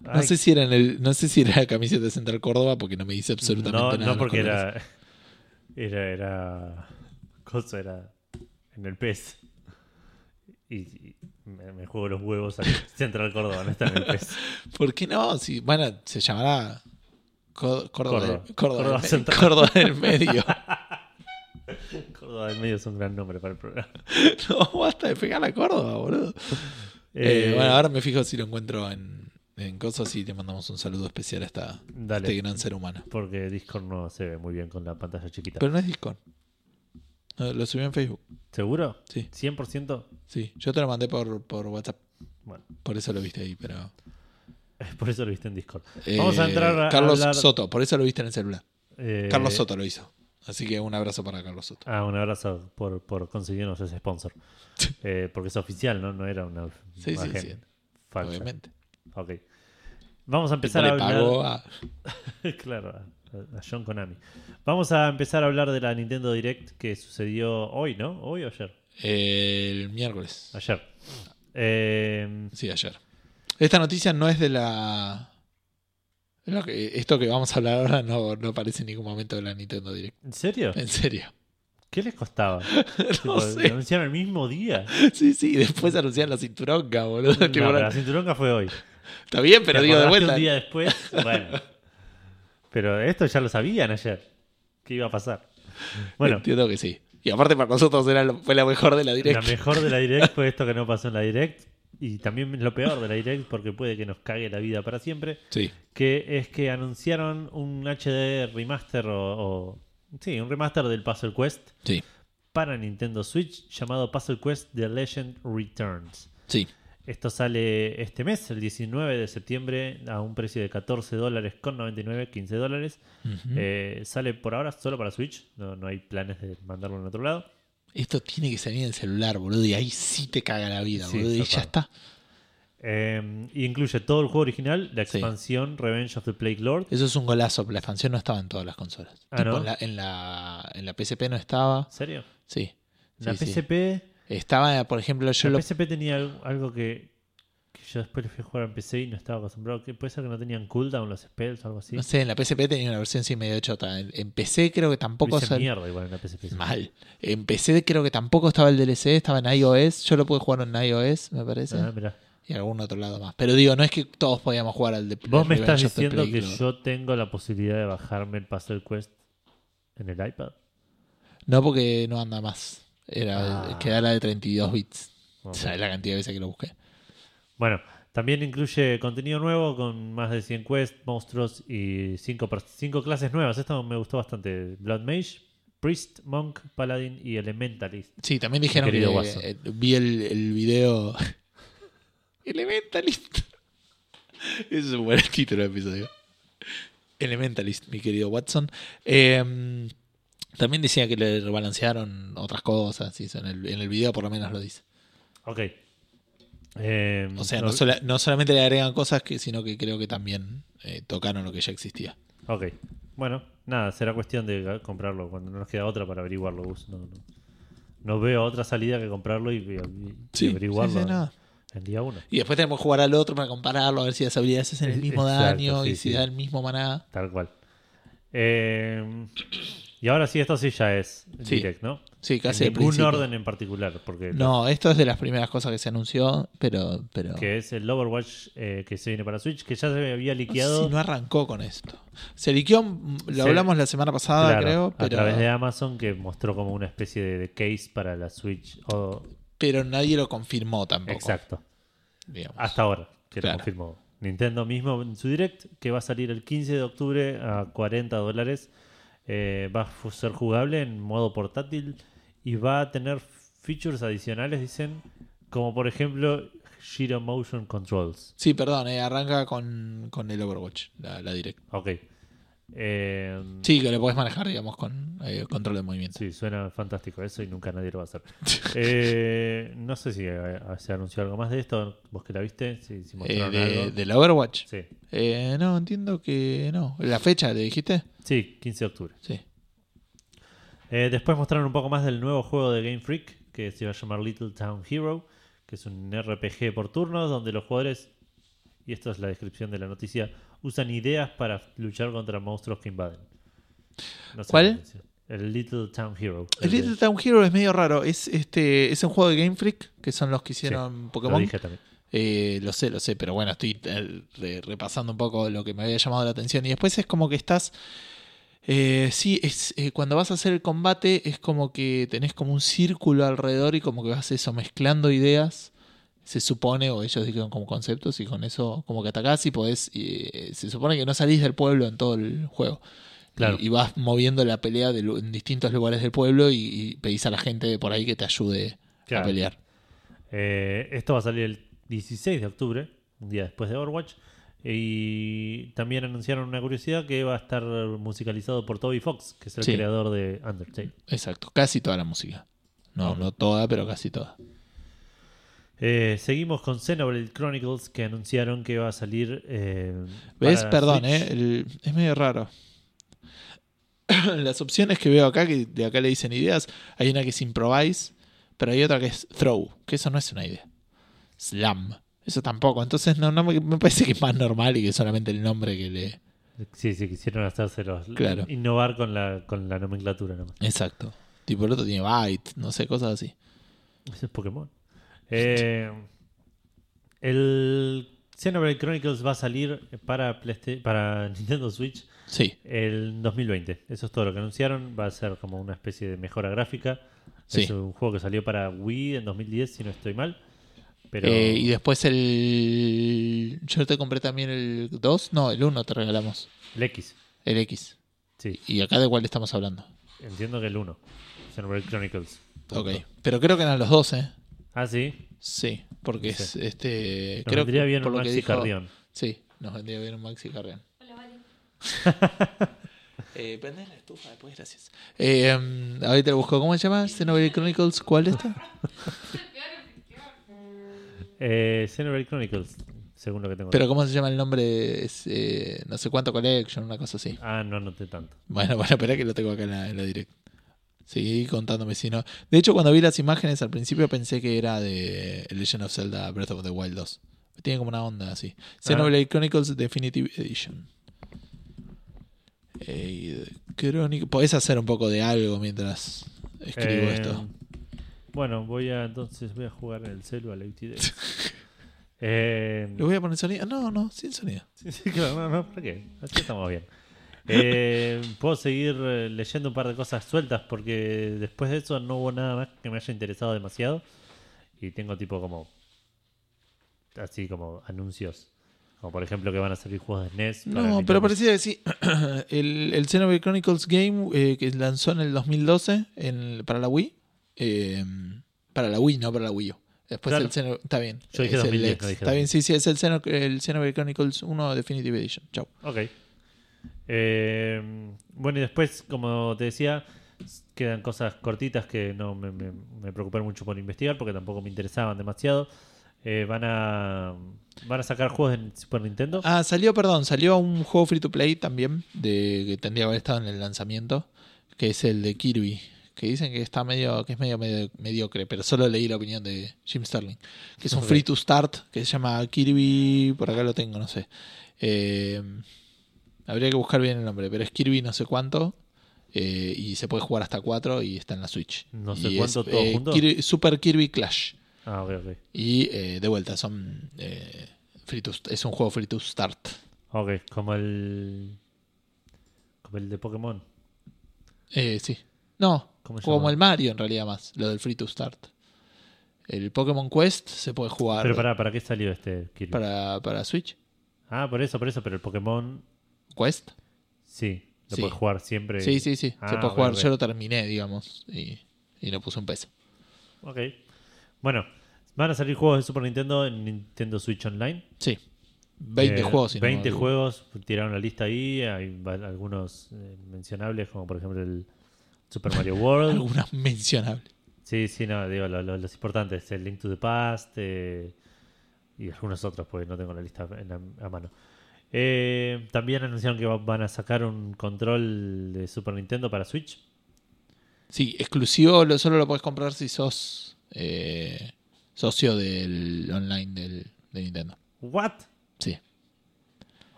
No Ay, sé si era en el, no sé si era la camiseta de Central Córdoba porque no me dice absolutamente no, nada. no porque era, era. Era. Cosa era. En el pez. y, y me, me juego los huevos al Central Córdoba, PES. ¿Por qué no? Si, bueno, se llamará Córdoba, Córdoba. del- Córdoba, Córdoba del me- Central. Córdoba del medio. Córdoba del Medio es un gran nombre para el programa. no, basta de pegar a Córdoba, boludo. Eh, Eh, bueno, ahora me fijo si lo encuentro en, en cosas y le mandamos un saludo especial a, esta, a este gran ser humano. Porque Discord no se ve muy bien con la pantalla chiquita. Pero no es Discord. Lo subí en Facebook. ¿Seguro? Sí, ¿100%? sí. Yo te lo mandé por, por WhatsApp. Bueno, Por eso lo viste ahí, pero. por eso lo viste en Discord. Eh, Vamos a entrar a Carlos hablar- Soto, por eso lo viste en el celular. Eh, Carlos Soto lo hizo. Así que un abrazo para Carlos Soto. Ah, un abrazo por, por conseguirnos ese sponsor. Eh, porque es oficial, ¿no? No era una Sí, sí, sí. falsa. Obviamente. Ok. Vamos a empezar a hablar. pagó a- claro, a, John Konami. Vamos a empezar a hablar de la Nintendo Direct que sucedió hoy, ¿no? ¿Hoy o ayer? el miércoles. Ayer. Eh, Sí, ayer. Esta noticia no es de la. esto que vamos a hablar ahora no, no aparece en ningún momento de la Nintendo Direct. ¿En serio? En serio. ¿Qué les costaba? no Tipo, ¿Lo sé. anunciaron el mismo día? Sí, sí, después anunciaron la cinturonga, boludo. No, Tipo, pero la cinturonga fue hoy. Está bien, pero ¿Te digo de vuelta. Un día después, bueno. Pero esto ya lo sabían ayer. ¿Qué iba a pasar? Bueno, Entiendo que sí. Y aparte para nosotros era lo- fue la mejor de la la Direct. mejor de la Direct fue esto que no pasó en la Direct. Y también lo peor de la Direct, porque puede que nos cague la vida para siempre. Sí. Que es que anunciaron un HD remaster o, o- Sí, un remaster del Puzzle Quest Sí. para Nintendo Switch llamado Puzzle Quest The Legend Returns. Sí. Esto sale este mes, el 19 de septiembre, a un precio de 14 dólares con 99, 15 dólares. Eh, sale por ahora solo para Switch, no, no hay planes de mandarlo en otro lado. Esto tiene que salir en el celular, boludo. Y ahí sí te caga la vida, Sí, boludo. Y ya está. Eh, y incluye todo el juego original, la Sí. expansión Revenge of the Plague Lord. Eso es un golazo. La expansión no estaba en todas las consolas. Ah, Tipo, ¿no? en, la, en, la, en la PSP no estaba. ¿En serio? Sí. La Sí, sí. PSP, Estaba, por ejemplo, yo la lo. PSP tenía algo, que, que yo después le fui a jugar en PC y no estaba acostumbrado. ¿Puede ser que no tenían cooldown los spells o algo así? No sé, en la PSP tenía una versión sí medio chota. En, PC creo que Lo tampoco sal- mierda igual en la PSP. Mal. En PC creo que tampoco estaba el DLC, estaba en iOS. Yo lo pude jugar en iOS, me parece. Ah, mirá. Y algún otro lado más. Pero digo, no es que todos podíamos jugar al de Vos me estás diciendo que yo tengo la posibilidad de bajarme el Puzzle Quest en el iPad. No, porque no anda más. Era, Ah. Quedara de 32 bits. Ok. ¿Sabes la cantidad de veces que lo busqué? Bueno, también incluye contenido nuevo con más de 100 quests, monstruos y 5 clases nuevas. Esto me gustó bastante. Blood Mage, Priest, Monk, Paladin y Elementalist. Sí, también dijeron que eh, vi el, el video. Elementalist. Ese es un buen título del episodio. Elementalist, mi querido Watson. Eh, también decía que le rebalancearon otras cosas. y eso en, el, en el video por lo menos lo dice. Ok. Eh, O sea, no, sola- no solamente le agregan cosas, que, sino que creo que también eh, tocaron lo que ya existía. Ok. Bueno, nada, será cuestión de comprarlo cuando no nos queda otra para averiguarlo. Gus. No, no, no veo otra salida que comprarlo y, y- y averiguarlo sí, sí, en día uno. Y después tenemos que jugar al otro para compararlo, a ver si las habilidades hacen el mismo Exacto, daño sí, y si sí. da el mismo maná. Tal cual. Eh, y ahora sí, esto sí ya es Sí. direct, ¿no? Sí, casi en ningún orden en particular, porque No, esto es de las primeras cosas que se anunció, pero. pero que es el Overwatch eh, que se viene para Switch, que ya se había liqueado si no arrancó con esto. Se liqueó, lo Se- hablamos la semana pasada, claro, creo, a través de Amazon, que mostró como una especie de, de case para la Switch. o- pero nadie lo confirmó tampoco. exacto, digamos. hasta ahora, que Claro. lo confirmó Nintendo mismo en su direct, que va a salir el 15 de octubre a 40 dólares. Eh, va a ser jugable en modo portátil y va a tener features adicionales, dicen, como por ejemplo Giro Motion Controls. Sí, perdón, eh, arranca con, con el Overwatch, la, la direct. Ok. Eh, Sí, que lo podés manejar, digamos, con eh, control de movimiento. Sí, suena fantástico eso y nunca nadie lo va a hacer. Eh, no sé si eh, se anunció algo más de esto. ¿Vos que la viste? Si, si de, algo. ¿Del Overwatch? Sí. Eh, no, entiendo que no. ¿La fecha le dijiste? Sí, 15 de octubre. Sí. Eh, después mostraron un poco más del nuevo juego de Game Freak que se va a llamar Little Town Hero, que es un RPG por turnos donde los jugadores, y esto es la descripción de la noticia, usan ideas para luchar contra monstruos que invaden. No sé ¿Cuál? El Little Town Hero. El Little Town Hero es medio raro. Es este es un juego de Game Freak, que son los que hicieron Lo Pokémon. dije también. Eh, lo sé, lo sé, pero bueno, estoy eh, re- repasando un poco lo que me había llamado la atención. Y después es como que estás. Eh, sí, es, eh, cuando vas a hacer el combate es como que tenés como un círculo alrededor y como que vas eso, mezclando ideas. Se supone, o ellos dijeron como conceptos, y con eso como que atacás y podés. eh, se supone que no salís del pueblo en todo el juego. Claro. Y, y vas moviendo la pelea de en distintos lugares del pueblo y, y pedís a la gente de por ahí que te ayude Claro. a pelear. Esto va a salir el 16 de octubre, un día después de Overwatch. Y también anunciaron una curiosidad que va a estar musicalizado por Toby Fox, que es el Sí. creador de Undertale. Exacto, casi toda la música. No, no toda, pero casi toda. Eh, seguimos con Xenoblade Chronicles, que anunciaron que va a salir. eh, ¿Ves? Perdón, eh, el- es medio raro. Las opciones que veo acá, que de acá le dicen ideas, hay una que es improvise, pero hay otra que es throw, que eso no es una idea. Slam, eso tampoco. Entonces no, no me, me parece que es más normal y que solamente el nombre que le... Sí, sí, quisieron hacérselos. Claro. Innovar con la, con la nomenclatura nomás. Exacto. Tipo el otro tiene byte, no sé, cosas así. Ese es Pokémon. Eh, el Xenoblade Chronicles va a salir para, Playsta- para Nintendo Switch Sí, el 2020. Eso es todo lo que anunciaron. Va a ser como una especie de mejora gráfica. Sí. Es un juego que salió para Wii en 2010, si no estoy mal. Pero Eh, y después el... Yo te compré también el 2, no, el 1 te regalamos. el X. El X. Sí, ¿Y acá de cuál estamos hablando? entiendo que el 1. Xenoblade Chronicles. Ok. Pero creo que eran los dos, ¿eh? Ah, sí. Sí, porque es Sí. este. Nos creo vendría que bien por un lo que Maxi dijo- Carrión. Sí, nos vendría bien un Maxi Carrión. Hola, vale. Eh, la estufa después, gracias. Eh, um, ahorita lo busco. ¿Cómo se llama? Xenoblade Chronicles. ¿Cuál está? Eh, Xenoblade Chronicles, según lo que tengo. Pero ¿cómo se llama el nombre? Es, eh, no sé cuánto collection, una cosa así. Ah, no anoté tanto. Bueno, bueno, espera que lo tengo acá en la, en la direct. Seguí contándome si no. De hecho, cuando vi las imágenes al principio pensé que era de Legend of Zelda Breath of the Wild 2. Tiene como una onda así. Xenoblade Chronicles Definitive Edition. Eh, Podés hacer un poco de algo mientras escribo Eh, esto. Bueno, voy a entonces voy a jugar en el celu a la UTD. eh, ¿Le voy a poner sonido? No, no, sin sonido. sí, sí, claro, no, no, ¿para qué? Así estamos bien. Eh, puedo seguir eh, leyendo un par de cosas sueltas porque después de eso no hubo nada más que me haya interesado demasiado y tengo tipo como así como anuncios como por ejemplo que van a salir juegos de para No, pero parecía que sí. el, el Xenoblade Chronicles Game eh, que lanzó en el 2012 en, para la Wii. Eh, para la Wii, no para la Wii U. Después Claro. el Está bien. Yo dije es el 2010, ex. no dije Está bien, sí, sí, es el, Xeno, el Xenoblade Chronicles 1 Definitive Edition. Chau. Ok. Eh, bueno, y después, como te decía, quedan cosas cortitas que no me, me, me preocuparon mucho por investigar porque tampoco me interesaban demasiado. Eh, van a van a sacar juegos en Super Nintendo. Ah, salió, perdón, salió un juego free to play también, de que tendría que haber estado en el lanzamiento, que es el de Kirby, que dicen que está medio, que es medio, medio mediocre, pero solo leí la opinión de Jim Sterling, que es un free to start, que se llama Kirby, por acá lo tengo, no sé. Eh, habría que buscar bien el nombre, pero es Kirby no sé cuánto. eh, y se puede jugar hasta 4 y está en la Switch. No sé Y cuánto es, todo eh, junto. Kirby- Super Kirby Clash. Ah, ok, ok. Y de vuelta, son free to- es un juego free to start. Ok, como el. Como el de Pokémon. Eh, sí. No, ¿Cómo se como llama? el Mario en realidad más, lo del free to start. El Pokémon Quest se puede jugar Pero para, ¿para qué salió este Kirby? para, para Switch. Ah, por eso, por eso, pero el Pokémon ¿Quest? sí, lo Sí. puedes jugar siempre. Sí, sí, sí. Ah, se puede ok, jugar. Yo lo terminé, digamos, y, y le puse un peso. Ok. Bueno, van a salir juegos de Super Nintendo en Nintendo Switch Online. Sí. 20 Eh, juegos. si no me 20 equivoco. juegos, tiraron la lista ahí. Hay va- algunos eh, mencionables, como por ejemplo el Super Mario World. Algunas mencionables. sí, sí, no, digo, lo- lo- los importantes: el Link to the Past eh, y algunos otros, porque no tengo la lista en la- a mano. Eh, también anunciaron que va- van a sacar un control de Super Nintendo para Switch. Sí, exclusivo, lo, solo lo puedes comprar si sos eh, socio del online del, de Nintendo. ¿What? Sí.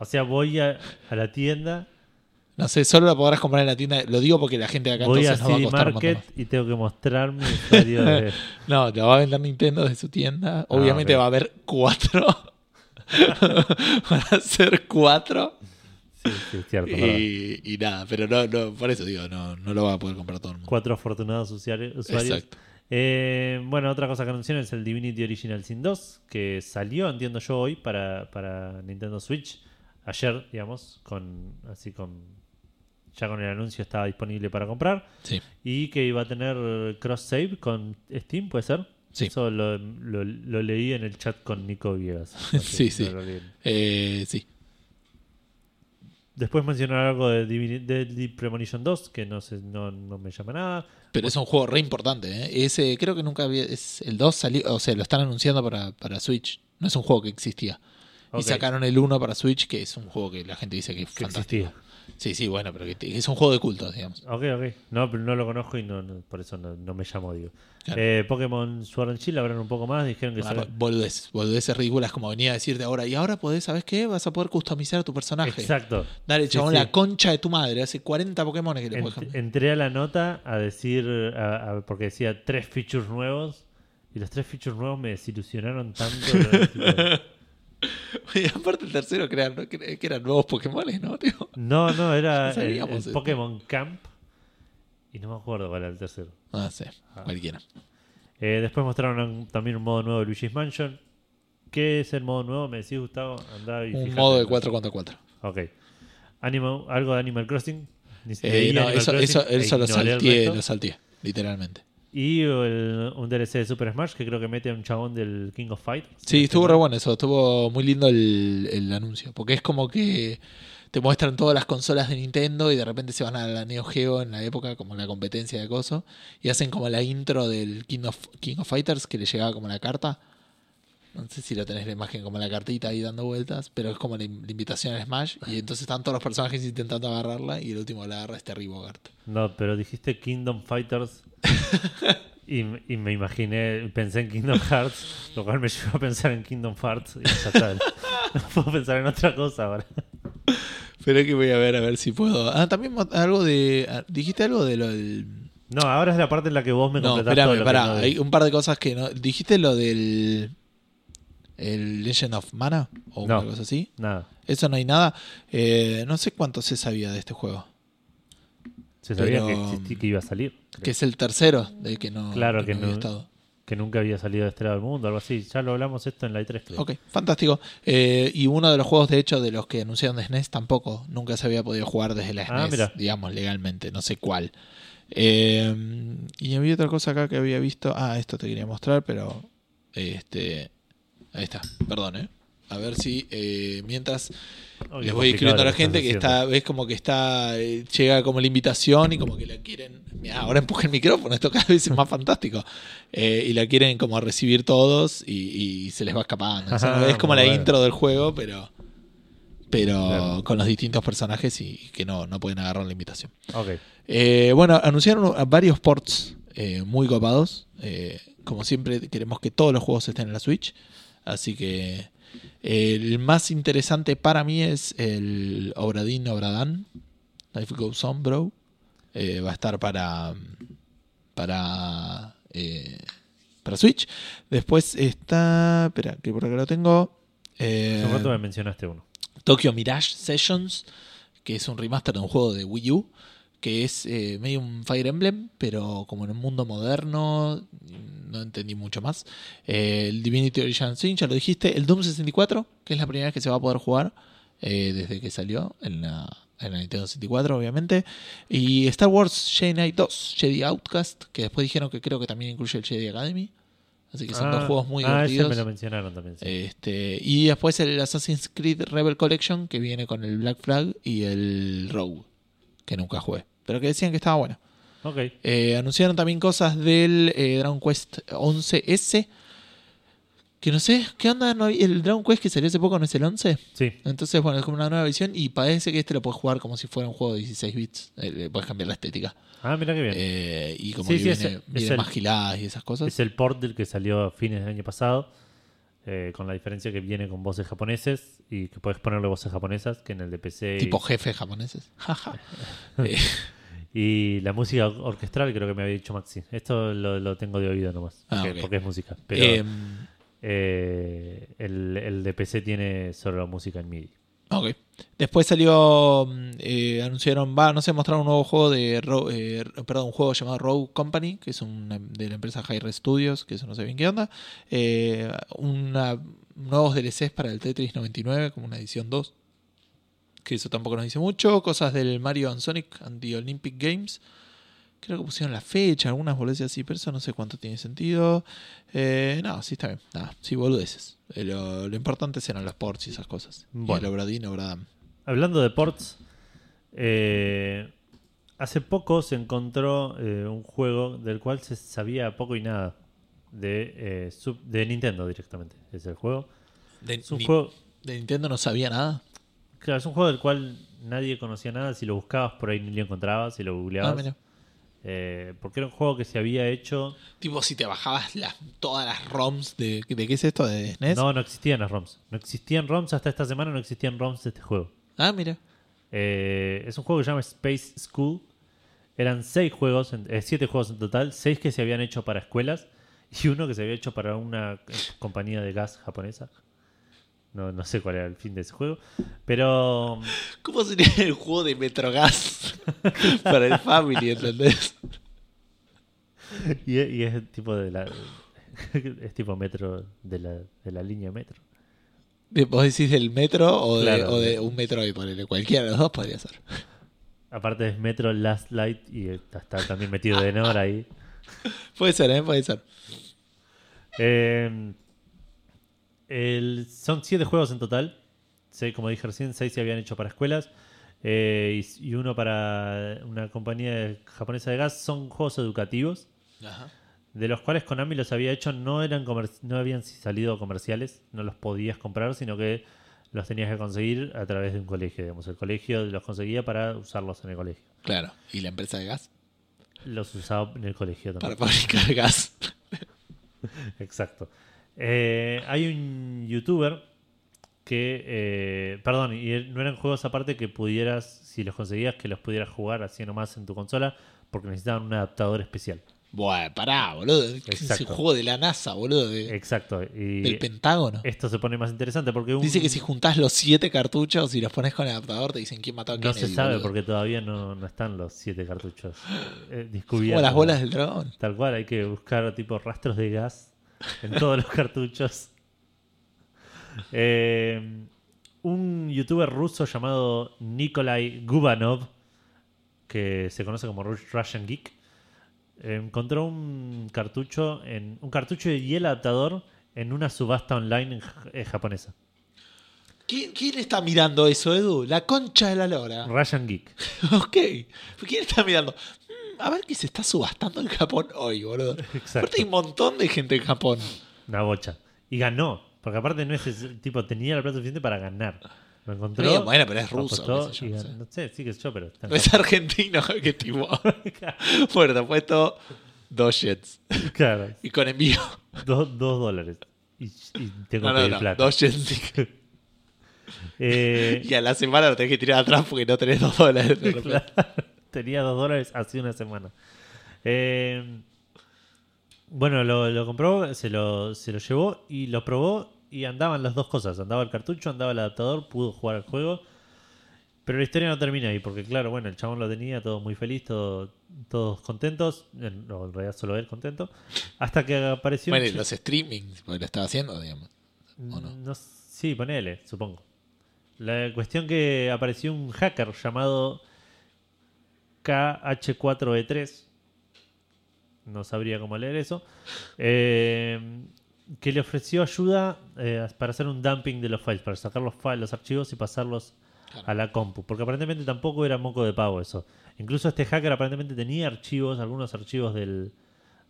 O sea, voy a, a la tienda No sé, solo la podrás comprar en la tienda. Lo digo porque la gente de acá Voy a entonces nos va a un montón Market y tengo que mostrar mi usuario de... No, lo va a vender Nintendo de su tienda. Obviamente Ah, ok. va a haber cuatro. Van a ser cuatro. Sí, sí, es cierto. Y, y nada, pero no, no, por eso digo, no, no lo va a poder comprar todo el mundo. Cuatro afortunados usuari- usuarios. Exacto. Eh, bueno, otra cosa que anunciaron es el Divinity Original Sin 2, que salió, entiendo yo, hoy para, para Nintendo Switch. Ayer, digamos, con así con ya con el anuncio estaba disponible para comprar. Sí. Y que iba a tener cross save con Steam, ¿puede ser? Sí. Eso lo, lo- lo leí en el chat con Nico Viegas. Sí, sí. Eh, sí. Después mencionaron algo de, Divini- de Deep Premonition 2, que no sé, no, no me llama nada. Pero es un juego re importante, ¿eh? Ese creo que nunca había. Es, el 2 salió. O sea, lo están anunciando para, para Switch. No es un juego que existía. Y sacaron el 1 para Switch, que es un juego que la gente dice que es Que fantástico. existía. Sí, sí, bueno, pero que, es un juego de culto, digamos. Ok, ok. No, pero no lo conozco y no, no- por eso no, no me llamo, digo. Claro. Eh, Pokémon Sword and Shield hablaron un poco más, dijeron que Ah, sale- boludez, boludeces ridículas como venía a decirte ahora. Y ahora podés, ¿sabes qué? Vas a poder customizar a tu personaje. Exacto. Dale, Sí, chabón, sí. la concha de tu madre. Hace 40 Pokémon que le Ent- entré a la nota a decir, a- a- porque decía tres features nuevos, y los tres features nuevos me desilusionaron tanto. Y aparte el tercero que eran, que eran nuevos Pokémon, ¿no? Tío? no, no, era el. Pokémon Camp, y no me acuerdo cuál era el tercero. No sé, Ah. cualquiera. Eh, después mostraron también un modo nuevo de Luigi's Mansion. ¿Qué es el modo nuevo? Me decís, Gustavo, andá y Un fíjate. modo de 4 contra 4. Ok. Animal, ¿Algo de Animal Crossing? Ni Eh, no, Animal eso, Crossing eso, e salteé, lo salteé, literalmente. Y el- un DLC de Super Smash que creo que mete a un chabón del King of Fight. Sí, estuvo re bueno eso, estuvo muy lindo el, el anuncio, porque es como que te muestran todas las consolas de Nintendo y de repente se van a la Neo Geo en la época, como la competencia de coso, y hacen como la intro del King of, King of Fighters que le llegaba como la carta. No sé si lo tenés la imagen como la cartita ahí dando vueltas, pero es como la, in- la invitación al Smash, y entonces están todos los personajes intentando agarrarla, y el último la agarra este Ribogart. No, pero dijiste Kingdom Fighters. y, y me imaginé, pensé en Kingdom Hearts, lo cual me llevó a pensar en Kingdom Hearts. Y ya está. no puedo pensar en otra cosa ahora. Pero que voy a ver, a ver si puedo. Ah, también algo de. ah, Dijiste algo de lo del. No, ahora es la parte en la que vos me No, completás todo espérame, pará. no Hay un par de cosas que no. ¿Dijiste lo del. El Legend of Mana? O No. una cosa así. Nada. Eso no hay nada. Eh, no sé cuánto se sabía de este juego. Se sabía que, existí- que iba a salir. creo. Que es el tercero de que no, Claro que no había estado. Que nunca había salido de este lado del mundo, algo así. Ya lo hablamos esto en la E3, creo. Ok, fantástico. Eh, y uno de los juegos, de hecho, de los que anunciaron de SNES tampoco. Nunca se había podido jugar desde la Ah, SNES, mira. digamos, legalmente. No sé cuál. Eh, y había otra cosa acá que había visto. Ah, esto te quería mostrar, pero. Este. Ahí está, perdón, ¿eh? A ver si eh, mientras les voy escribiendo a la gente que está, ves como que está, eh, llega como la invitación y como que la quieren, Mirá, ahora empuja el micrófono, esto cada vez es más fantástico, Eh, y la quieren como recibir todos y, y se les va escapando. O sea, Ajá, es como la bueno. intro del juego, pero pero Claro. con los distintos personajes y que no, no pueden agarrar la invitación. Bueno, anunciaron varios ports eh, muy copados. Como siempre, queremos que todos los juegos estén en la Switch. Así que el más interesante para mí es el Obradin Obradan. Life Goes On, bro. Eh, va a estar para. Para. eh, para Switch. Después está. Espera, que por acá lo tengo. Eh, Hace me mencionaste uno. Tokyo Mirage Sessions, que es un remaster de un juego de Wii U, que es eh, medio un Fire Emblem, pero como en un mundo moderno, no entendí mucho más. Eh, el Divinity Original Sin, ya lo dijiste. El Doom 64, que es la primera vez que se va a poder jugar eh, desde que salió en la, en la Nintendo 64, obviamente. Y Star Wars Jedi Knight 2, Jedi Outcast, que después dijeron que creo que también incluye el Jedi Academy. Así que son Ah, dos juegos muy ah, divertidos. me lo mencionaron también. sí. Este, y después el Assassin's Creed Rebel Collection, que viene con el Black Flag y el Rogue, que nunca jugué, pero que decían que estaba bueno. Eh, anunciaron también cosas del eh, Dragon Quest 11S, que no sé, ¿qué onda? ¿No hay- el Dragon Quest que salió hace poco no es el 11? Sí. Entonces, bueno, es como una nueva visión y parece que este lo puedes jugar como si fuera un juego de 16 bits. Eh, le puedes cambiar la estética. Ah, mira qué bien. Eh, y como Sí, que sí, es- viene, es el- más giladas y esas cosas. es el port del que salió a fines del año pasado. Eh, con la diferencia que viene con voces japoneses y que puedes ponerle voces japonesas, que en el de PC... y- Tipo jefes japoneses. Eh, Y la música or- orquestral creo que me había dicho Maxi. Esto lo, lo tengo de oído nomás, Ah, porque, es música. Pero em, eh, el, el de PC tiene solo música en MIDI. Ok. Después salió. mm, eh, anunciaron. Va, no sé, mostraron un nuevo juego de. Ro- eh, perdón, un juego llamado Rogue Company, que es una, de la empresa Hi-Re Studios, que eso no sé bien qué onda. Eh, una, nuevos DLCs para el Tetris 99, como una edición 2. Que eso tampoco nos dice mucho. Cosas del Mario and Sonic and the Olympic Games. Creo que pusieron la fecha, algunas boludeces así, pero eso no sé cuánto tiene sentido. Eh, no, sí está bien. Nada, sí, boludeces. Eh, lo, lo importante serán los ports y esas cosas. Bueno. Y el Obradín, Obradam. Hablando de ports, eh, hace poco se encontró eh, un juego del cual se sabía poco y nada. De, eh, sub- de Nintendo directamente. Es el juego. De, Es un ni- juego. de Nintendo no sabía nada. Claro, es un juego del cual nadie conocía nada. Si lo buscabas por ahí ni lo encontrabas, si lo Ah, googleabas. mira. Eh, porque era un juego que se había hecho. Tipo, si te bajabas las, todas las ROMs de, de qué es esto, de SNES. No, no existían las ROMs. No existían ROMs hasta esta semana, no existían ROMs de este juego. Ah, mira. Eh, es un juego que se llama Space School. Eran seis juegos, eh, siete juegos en total, seis que se habían hecho para escuelas y uno que se había hecho para una eh, compañía de gas japonesa. No, no sé cuál era el fin de ese juego. Pero ¿Cómo sería el juego de Metrogas para el Family, entendés? y, y es tipo de la es tipo metro de la, de la línea metro. ¿Vos decís del metro o de, o de un metro y ponele? Cualquiera de los dos podría ser. Aparte es Metro Last Light y está, también metido de Nor ahí. Puede ser, ¿eh? Puede ser. Eh, el- son siete juegos en total. Seis, como dije recién, seis se habían hecho para escuelas. eh, y, y uno para una compañía japonesa de gas. Son juegos educativos. De los cuales Konami los había hecho, no eran no habían salido comerciales, no los podías comprar, sino que los tenías que conseguir a través de un colegio. Digamos. El colegio los conseguía para usarlos en el colegio. Claro. ¿Y la empresa de gas? Los usaba en el colegio también. Para fabricar gas. Exacto. Eh, hay un youtuber que, eh, perdón, y no eran juegos aparte que pudieras, si los conseguías, que los pudieras jugar así nomás en tu consola, porque necesitaban un adaptador especial. Bueno, pará, boludo. Es un juego de la NASA, boludo. de- Exacto. Y del Pentágono. esto se pone más interesante porque un- Dice que si juntás los siete cartuchos y los pones con el adaptador, te dicen quién mató a no Kennedy. se sabe boludo. porque todavía no, no están los siete cartuchos eh, Como descubiertos. las bolas del dragón. Tal cual, hay que buscar tipo rastros de gas en todos los cartuchos. Eh, un youtuber ruso llamado Nikolai Gubanov, que se conoce como Ru- Russian Geek, encontró un cartucho en un cartucho y el adaptador en una subasta online eh, japonesa. ¿Quién, quién está mirando eso, Edu? La concha de la lora. Russian Geek. ok. ¿Quién está mirando? A ver qué se está subastando en Japón hoy, boludo. Exacto. Aparte hay un montón de gente en Japón. Una bocha. Y ganó. Porque aparte no es ese tipo, tenía la plata suficiente para ganar. Lo encontró. Bien, bueno, pero es ruso, apostó qué sé yo, no ganó. sé. No sé, sí que sé yo, pero está es argentino, que tipo. bueno, te puesto dos jets. Claro, Y con envío. dos, dos dólares. Y, y tengo No, no, no. plata. Dos jets. Eh, Y a la semana lo tenés que tirar atrás porque no tenés dos dólares. de claro, tenía dos dólares hace una semana. Eh, bueno, lo, lo compró, se lo, se lo llevó y lo probó y andaban las dos cosas. Andaba el cartucho, andaba el adaptador, pudo jugar al juego. Pero la historia no termina ahí, porque claro, bueno, el chabón lo tenía, todo muy feliz, todo, todos contentos. No, en realidad solo él contento. Hasta que apareció... Bueno, los streamings, porque lo estaba haciendo, digamos. ¿O no? Sí, ponele, supongo. La cuestión que apareció un hacker llamado KH4E3. No sabría cómo leer eso. eh, que le ofreció ayuda eh, para hacer un dumping de los files, para sacar los files, los archivos y pasarlos a la compu. Porque aparentemente tampoco era moco de pavo eso. Incluso este hacker aparentemente tenía archivos, algunos archivos del,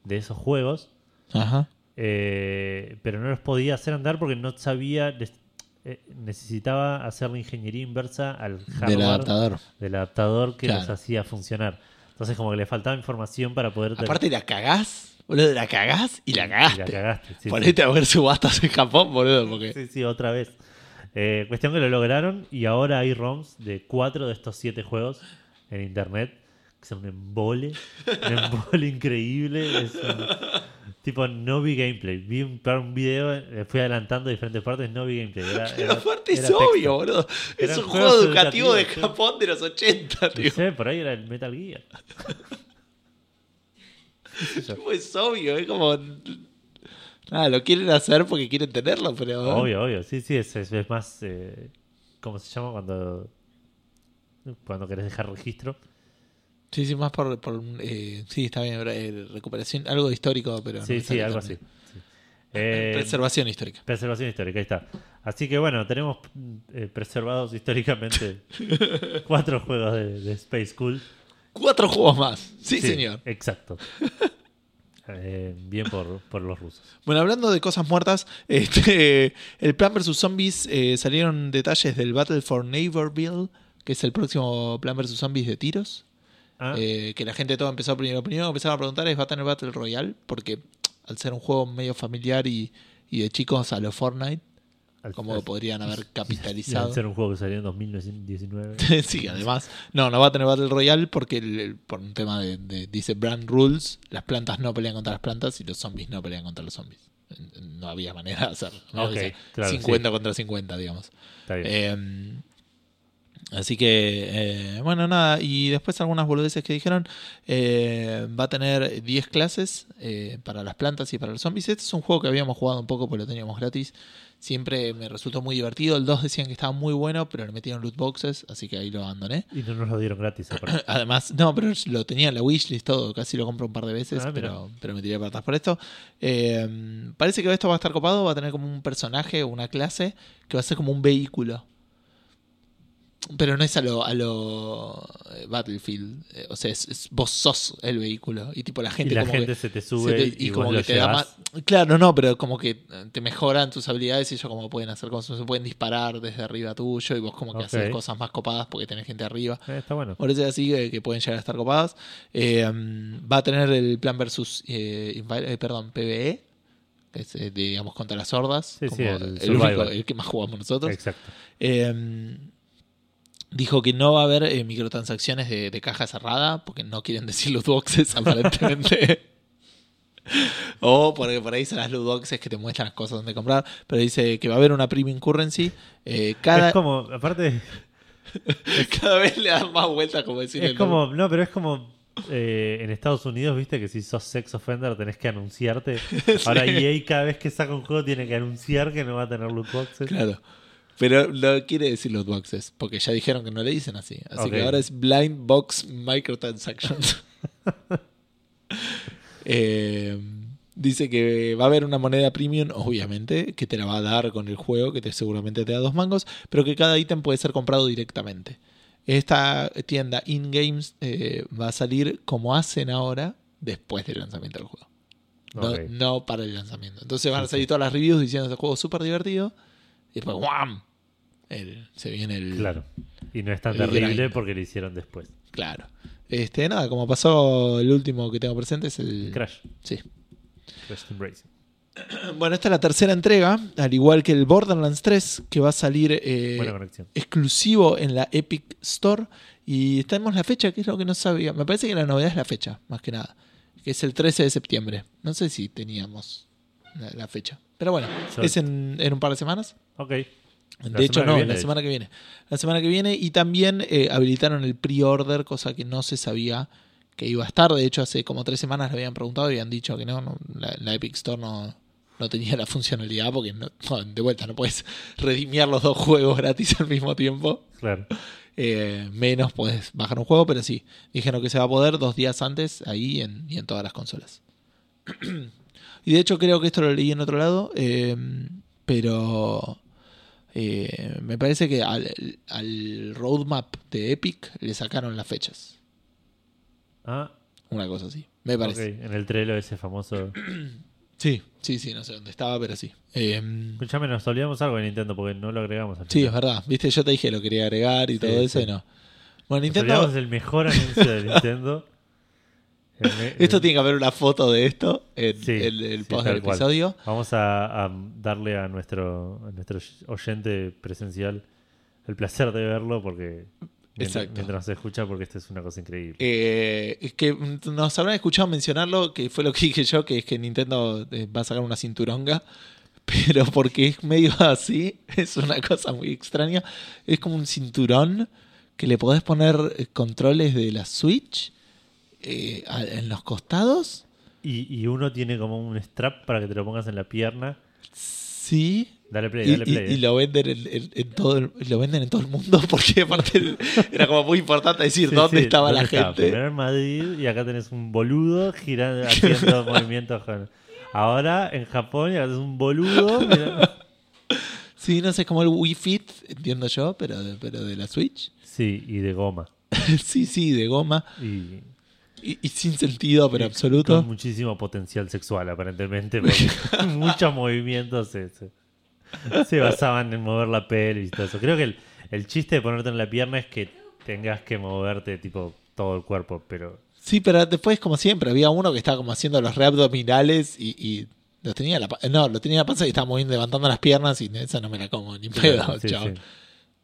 de esos juegos. Ajá. Eh, pero no los podía hacer andar porque no sabía, les- eh, necesitaba hacer la ingeniería inversa al hardware Del adaptador. del adaptador que Claro. los hacía funcionar. Entonces como que le faltaba información para poder... Aparte la cagás. Boludo, la cagás y la Y cagaste. la cagaste. sí, sí. Ponete a ver subastas en Japón, boludo, porque. Sí, sí, otra vez. Eh, cuestión que lo lograron y ahora hay ROMs de cuatro de estos siete juegos en internet que son un embole, un embole increíble. Es un- tipo, no vi gameplay. Vi un, un video, eh, fui adelantando diferentes partes, no vi gameplay. Era, Pero era- aparte es era texto. obvio, boludo. Es un juego educativo de. Japón de los 80, No tío. sé, por ahí era el Metal Gear. Es obvio, es como. Nada, lo quieren hacer porque quieren tenerlo, pero. Obvio, obvio. Sí, sí, es, es, es más. Eh, ¿Cómo se llama cuando. Cuando querés dejar registro? Sí, sí, más por. por eh, sí, está bien, eh, recuperación, algo histórico, pero. no Sí, me sí, algo así. sí. Eh, Preservación histórica. Preservación histórica, ahí está. Así que bueno, tenemos preservados históricamente cuatro juegos de, de Space Cool. Cuatro juegos más. Sí, señor. Exacto. Bien por, por los rusos. Bueno, hablando de cosas muertas, este, el Plan vs. Zombies salieron detalles del Battle for Neighborville, que es el próximo Plan vs. Zombies de tiros. Ah, Eh, que la gente todo empezó. Lo primero que empezaron a preguntar es: ¿va a tener Battle Royale? Porque al ser un juego medio familiar y, y de chicos a lo Fortnite, al- como al- podrían haber y al capitalizado. ser un juego que salió en 2019. sí, además. No, no va a tener Battle Royale porque el- el- por un tema de, de- dice brand rules, las plantas no pelean contra las plantas y los zombies no pelean contra los zombies. No había manera de hacerlo. No claro, 50 contra 50, digamos. Está bien. Eh, así que, eh, bueno, nada. Y después algunas boludeces que dijeron. eh, va a tener 10 clases eh, para las plantas y para los zombies. Este es un juego que habíamos jugado un poco porque lo teníamos gratis. Siempre me resultó muy divertido. El 2 decían que estaba muy bueno, pero le metieron loot boxes, así que ahí lo abandoné. y no nos lo dieron gratis. aparte. Además, no, pero lo tenía en la wishlist todo, casi lo compro un par de veces, Ah, pero, pero me tiré para atrás por esto. Eh, parece que esto va a estar copado, va a tener como un personaje, una clase, que va a ser como un vehículo. Pero no es a lo, a lo eh, Battlefield, eh, o sea, es, es- vos sos el vehículo y tipo la y gente la como gente que se te se sube te- y, y vos como lo que te da más. Claro, no, pero como que te mejoran tus habilidades y ellos como pueden hacer cosas, se pueden disparar desde arriba tuyo y vos como que haces cosas más copadas porque tenés gente arriba. Eh, está bueno. Por eso es así que, que pueden llegar a estar copadas. Eh, um, va a tener el plan versus, eh, eh, perdón, PvE, que es, eh, digamos, contra las hordas. Sí, como sí, el el, único, el que más jugamos nosotros. Exacto. Dijo que no va a haber eh, microtransacciones de, de caja cerrada, porque no quieren decir loot boxes, aparentemente. o porque por ahí son las loot boxes que te muestran las cosas donde comprar. Pero dice que va a haber una premium currency. Eh, cada, Es como, aparte, cada vez le dan más vueltas, como decir es no, pero es como eh, en Estados Unidos, viste que si sos sex offender tenés que anunciarte. Ahora EA cada vez que saca un juego tiene que anunciar que no va a tener loot boxes. Claro. Pero no quiere decir loot boxes, porque ya dijeron que no le dicen así. Así que ahora es blind box microtransactions. Eh, dice que va a haber una moneda premium, obviamente, que te la va a dar con el juego, que te, seguramente te da dos mangos, pero que cada ítem puede ser comprado directamente. Esta tienda in-games eh, va a salir como hacen ahora, después del lanzamiento del juego. No, para el lanzamiento. Entonces van a salir todas las reviews diciendo este juego es súper divertido. Y después, ¡guam! El- se viene el. Claro. Y no es tan terrible grind. porque lo hicieron después. Claro. Este, nada, como pasó el último que tengo presente es el. Crash. Sí. Crash Team Racing. Bueno, esta es la tercera entrega, al igual que el Borderlands 3, que va a salir eh, exclusivo en la Epic Store. Y tenemos la fecha, que es lo que no sabía. Me parece que la novedad es la fecha, más que nada. Que es el 13 de septiembre. No sé si teníamos la, la fecha. Pero bueno, es en, en un par de semanas. Ok. La De hecho, no, viene, la semana que viene. La semana que viene. Y también eh, habilitaron el pre-order, cosa que no se sabía que iba a estar. De hecho, hace como tres semanas le habían preguntado y habían dicho que no, no, la, la Epic Store no, no tenía la funcionalidad porque no, no, de vuelta no puedes redimiar los dos juegos gratis al mismo tiempo. Claro. Eh, menos puedes bajar un juego, pero sí. Dijeron que se va a poder dos días antes ahí en- y en todas las consolas. y de hecho creo que esto lo leí en otro lado, eh, pero eh, me parece que al, al roadmap de Epic le sacaron las fechas. Ah, Una cosa así, me parece. ok. En el trelo ese famoso. Sí, sí, sí, no sé dónde estaba, pero sí. Eh, Escuchame, nos olvidamos algo de Nintendo porque no lo agregamos al sí, es verdad. Viste, yo te dije lo quería agregar y Sí, todo eso sí. y no. Bueno, Nos Nintendo... olvidamos del mejor anuncio de Nintendo. Esto en- tiene que haber una foto de esto en, Sí, en el sí, post del cual. episodio. Vamos a, a darle a nuestro, a nuestro oyente presencial el placer de verlo porque mientras, Exacto. mientras se escucha porque esto es una cosa increíble. Eh, es que nos habrán escuchado mencionarlo, que fue lo que dije yo, que es que Nintendo eh, va a sacar una cinturonga, pero porque es medio así, es una cosa muy extraña. Es como un cinturón que le podés poner eh, controles de la Switch eh, a- en los costados. Y, y uno tiene como un strap para que te lo pongas en la pierna. Sí. Dale play, Y, dale y- play. y lo venden en, en- en todo el, lo venden en todo el mundo porque aparte era como muy importante decir Sí, dónde sí, estaba ¿dónde la gente. Primero en Madrid y acá tenés un boludo girando, haciendo movimientos con... Ahora en Japón y acá tenés un boludo. mira- Sí, no sé, como el Wii Fit, entiendo yo, pero, de- pero de la Switch. Sí, y de goma. sí, sí, de goma. Y, Y, y sin sentido, pero absoluto. Con muchísimo potencial sexual, aparentemente. Muchos movimientos se, basaban en mover la pelvis y todo eso. Creo que el, el chiste de ponerte en la pierna es que tengas que moverte tipo todo el cuerpo, pero Sí, pero después, como siempre, había uno que estaba como haciendo los reabdominales y, y los tenía en la no, lo tenía en la panza y estaba moviendo, levantando las piernas y esa no me la como ni pedo, Sí, chabón.